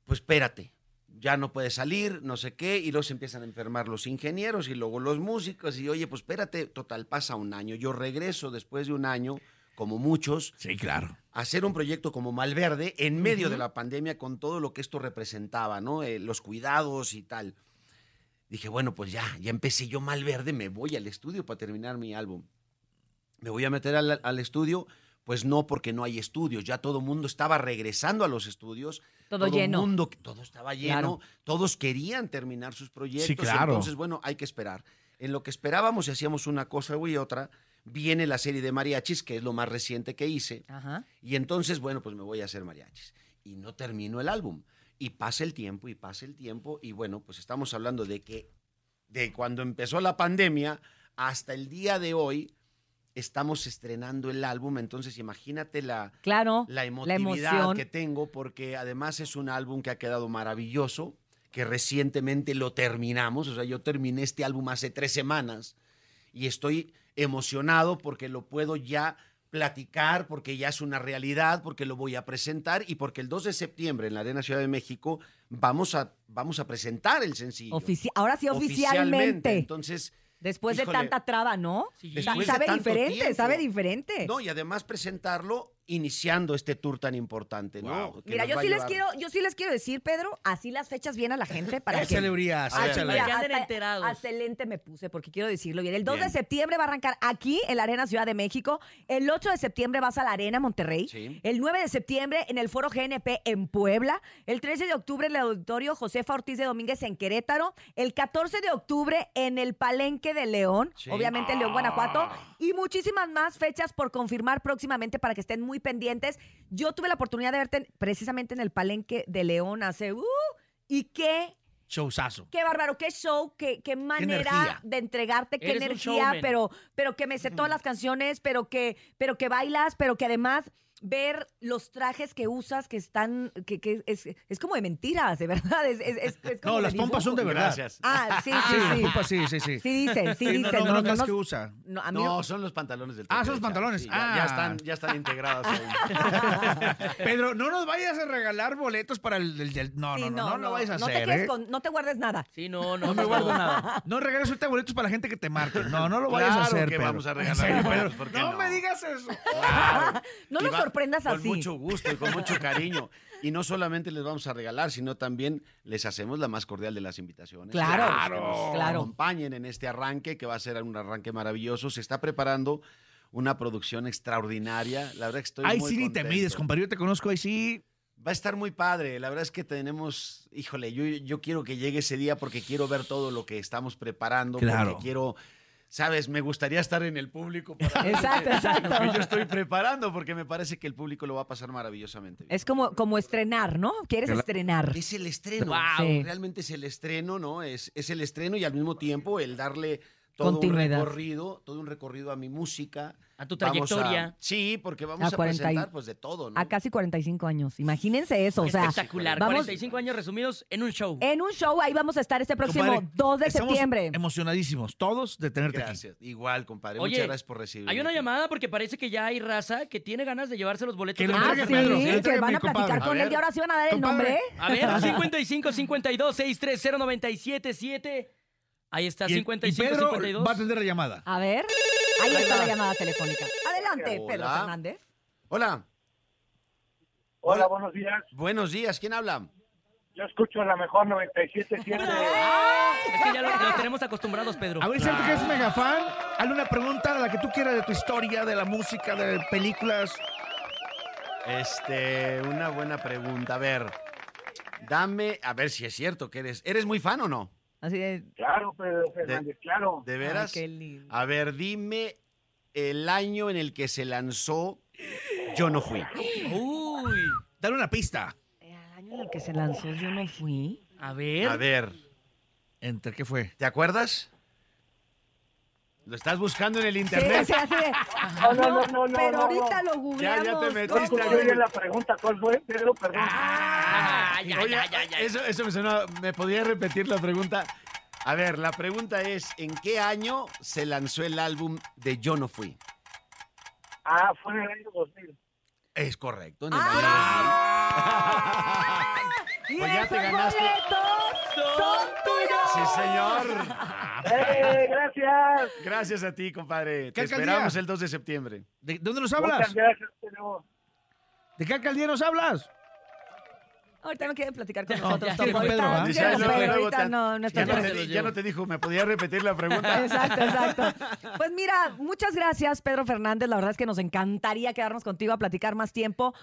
pues espérate, ya no puedes salir, no sé qué, y luego se empiezan a enfermar los ingenieros y luego los músicos, y oye, pues espérate, total, pasa un año. Yo regreso después de un año, como muchos, Sí, claro. a hacer un proyecto como Malverde en medio de la pandemia con todo lo que esto representaba, ¿no? Eh, los cuidados y tal. Dije, bueno, pues ya, ya empecé yo Malverde, me voy al estudio para terminar mi álbum. Me voy a meter al, al estudio, pues no porque no hay estudios, ya todo el mundo estaba regresando a los estudios. Todo lleno. mundo, todo estaba lleno, Claro. todos querían terminar sus proyectos. Sí, claro. Entonces, bueno, hay que esperar. En lo que esperábamos y hacíamos una cosa y otra, viene la serie de mariachis, que es lo más reciente que hice. Ajá. Y entonces, bueno, pues me voy a hacer mariachis. Y no termino el álbum. Y pasa el tiempo y pasa el tiempo. Y bueno, pues estamos hablando de que de cuando empezó la pandemia hasta el día de hoy estamos estrenando el álbum. Entonces, imagínate la, Claro, la la emotividad emoción. que tengo, porque además es un álbum que ha quedado maravilloso, que recientemente lo terminamos. O sea, yo terminé este álbum hace tres semanas y estoy emocionado porque lo puedo ya platicar, porque ya es una realidad, porque lo voy a presentar y porque el 2 de septiembre en la Arena Ciudad de México vamos a, vamos a presentar el sencillo. Ofici- ahora sí, oficialmente. Entonces, Después de tanta traba, ¿no? Después de sabe tanto diferente, tiempo. sabe diferente. No, y además presentarlo iniciando este tour tan importante, ¿no? Mira, yo sí les quiero, yo sí les quiero decir, Pedro, así las fechas bien a la gente para que Urias, échale. mira, Que anden hasta- enterados. Excelente me puse porque quiero decirlo bien. El 2 de septiembre va a arrancar aquí en la Arena Ciudad de México. El 8 de septiembre vas a la Arena Monterrey. Sí. El 9 de septiembre en el Foro GNP en Puebla. El 13 de octubre en el Auditorio Josefa Ortiz de Domínguez en Querétaro. El 14 de octubre en el Palenque de León. Sí. Obviamente en León, Guanajuato. Y muchísimas más fechas por confirmar próximamente para que estén muy pendientes. Yo tuve la oportunidad de verte precisamente en el Palenque de León hace... Uh, y qué Showzazo. Qué bárbaro, qué show, qué, qué manera de entregarte, qué Eres energía, pero, pero que me sé todas las canciones, pero que, pero que bailas, pero que además ver los trajes que usas que están, que, que es, es como de mentiras, de verdad. Es, es- es- es como No, de las pompas son de verdad. Gracias. Ah, sí, sí, Sí, sí. las pompas sí, sí, sí. Sí dicen, sí no, dicen. No, no, No, no, no, es no- que usa. no, a mí No, no- son los pantalones del Ah, Tope son los pantalones. Sí, ya, ya Ah. están, ya están integrados ahí. Pedro, no nos vayas a regalar boletos para el... el- el- no, sí, no, no, no, lo vayas a no hacer, te quedes ¿eh? con- no te guardes nada. Sí, no, no. No me guardo nada. No regales ahorita boletos para la gente que te marque. No, no lo vayas a hacer, que Pedro. vamos a regalar serio, boletos, Pedro. ¿por qué no, no? me digas eso. No Y sorprendas con así. mucho gusto y con mucho cariño. Y no solamente les vamos a regalar, sino también les hacemos la más cordial de las invitaciones. Claro, Que nos claro. acompañen en este arranque, que va a ser un arranque maravilloso. Se está preparando una producción extraordinaria. La verdad que estoy Ay, muy sí, ni te mides, compadre. Yo te conozco, ahí sí. Va a estar muy padre. La verdad es que tenemos, híjole, yo, yo quiero que llegue ese día porque quiero ver todo lo que estamos preparando. Claro. Porque quiero, sabes, me gustaría estar en el público para Exacto, lo exacto. que yo estoy preparando porque me parece que el público lo va a pasar maravillosamente. bien. Es como, como estrenar, ¿no? ¿Quieres Claro. estrenar? Es el estreno. Wow. Sí. Realmente es el estreno, ¿no? Es, es el estreno y al mismo tiempo el darle todo un recorrido, todo un recorrido a mi música. A tu trayectoria. sí, porque vamos A a, 40 y- presentar pues de todo, ¿no? A casi 45 años. Imagínense eso. O sea, Espectacular. vamos 45 años resumidos en un show. en un show, ahí vamos a estar este próximo Compadre, 2 de septiembre. Emocionadísimos, todos, de tenerte Gracias. Igual, compadre. Oye, Muchas gracias por recibirme. Hay una llamada porque parece que ya hay raza que tiene ganas de llevarse los boletos. Que lo de- Ah, sí, Pedro, que lo que van a platicar compadre. con A él y ahora sí van a dar el nombre. A ver, 55 52 630 977. Ahí está, Y, y 55 Pedro 52. va a atender la llamada. A ver, ahí está la llamada telefónica. Adelante, Pedro. Fernández. Hola. Hola, buenos días. Buenos días. ¿Quién habla? Yo escucho la mejor 97.7. Es que ya lo, lo tenemos acostumbrados, Pedro. A ver, siento que es mega fan. Hazle una pregunta a la que tú quieras de tu historia, de la música, de películas. Este, una buena pregunta. A ver, dame, a ver si es cierto que eres, ¿eres muy fan o no? Así de. Claro, Pedro Fernández, claro. ¿De veras? Ay, qué lindo. A ver, dime el año en el que se lanzó Yo no fui. Uy. Dale una pista. El año en el que se lanzó yo no fui. A ver. A ver, ¿Entre qué fue? ¿te acuerdas? Lo estás buscando en el Sí, internet. sí, así de- No, no, no, no, no, Pero no, ahorita no. lo googleamos. Ya, ya te No metiste ahí. bien la pregunta. ¿Cuál fue, Pedro? Perdón. Ah, ya, Oye, ya, ya, ya. Eso, eso me sonó. ¿Me podía repetir la pregunta? A ver, la pregunta es: ¿en qué año se lanzó el álbum de Yo no fui? Ah, fue en el año 2000. Es correcto. en el ¡Ah! Y Pues ya te ganaste. boletos son tuyos. Sí, señor. ¡Eh, gracias! Gracias a ti, compadre. Te esperamos el 2 de septiembre. ¿De dónde nos hablas? Muchas gracias, Pedro. ¿De qué alcaldía nos hablas? Ahorita no quieren platicar con No, nosotros. ya, Topo. con Pedro, Ahorita- ¿ah? Dice, ya "Ay, no, luego, pero luego ahorita te- no, no está ya, no bien. te, Se di- los ya llevo. no te dijo, ¿me podía repetir la pregunta? Exacto, exacto. Pues mira, muchas gracias, Pedro Fernández. La verdad es que nos encantaría quedarnos contigo a platicar más tiempo.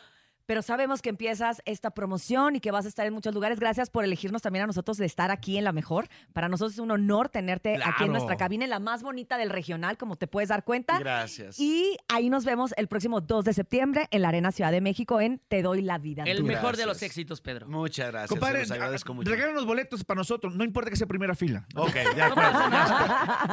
Pero sabemos que empiezas esta promoción y que vas a estar en muchos lugares. Gracias por elegirnos también a nosotros de estar aquí en La Mejor. Para nosotros es un honor tenerte aquí en nuestra cabina, la más bonita del regional, como te puedes dar cuenta. Gracias. Y ahí nos vemos el próximo 2 de septiembre en la Arena Ciudad de México en Te Doy la Vida. El mejor de los éxitos, Pedro. Muchas gracias. Compadre, agradezco mucho. regálanos boletos para nosotros. No importa que sea primera fila. Ok, de acuerdo.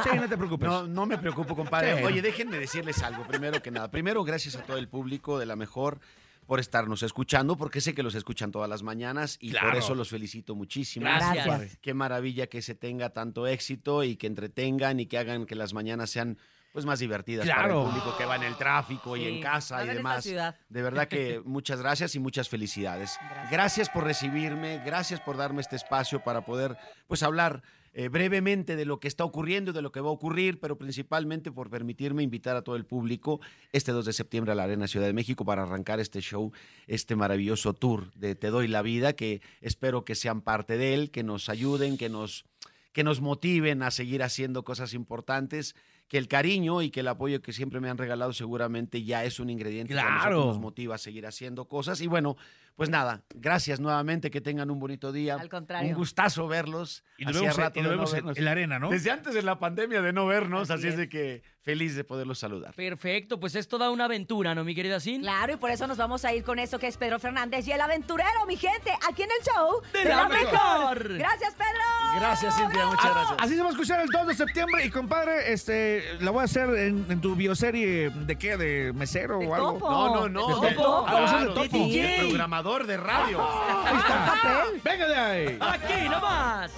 Sí, no te preocupes. No, no me preocupo, compadre. Sí. Oye, déjenme decirles algo, primero que nada. Primero, gracias a todo el público de la mejor por estarnos escuchando, porque sé que los escuchan todas las mañanas y por Claro. eso los felicito muchísimo. Gracias. Gracias. Qué maravilla que se tenga tanto éxito y que entretengan y que hagan que las mañanas sean pues más divertidas para Claro. el público que va en el tráfico y Sí, en casa y demás. De verdad que muchas gracias y muchas felicidades. Gracias. Gracias, por recibirme, gracias por darme este espacio para poder pues hablar eh, brevemente de lo que está ocurriendo y de lo que va a ocurrir, pero principalmente por permitirme invitar a todo el público este 2 de septiembre a la Arena Ciudad de México para arrancar este show, este maravilloso tour de Te doy la vida, que espero que sean parte de él, que nos ayuden, que nos que nos motiven a seguir haciendo cosas importantes, que el cariño y que el apoyo que siempre me han regalado seguramente ya es un ingrediente que a nosotros Claro. nos motiva a seguir haciendo cosas. Y bueno, pues nada, gracias nuevamente, que tengan un bonito día. Al contrario. Un gustazo verlos. Y nos vemos, en, la arena, ¿no? Desde antes de la pandemia de no vernos, así, es. de que feliz de poderlos saludar. Perfecto, pues es toda una aventura, ¿no, mi querida Sin? Claro, y por eso nos vamos a ir con eso que es Pedro Fernández y el aventurero, mi gente, aquí en el show de, de la, mejor. Gracias, Pedro. Gracias, Cintia, muchas gracias. Así se va a escuchar el 2 de septiembre y compadre, este, la voy a hacer en, tu bioserie de qué, de mesero o algo. Topo. No, no, no. De, topo. Ah, claro, topo. DJ. Programador presentador de radio. Ahí. Venga de ahí. Aquí nomás.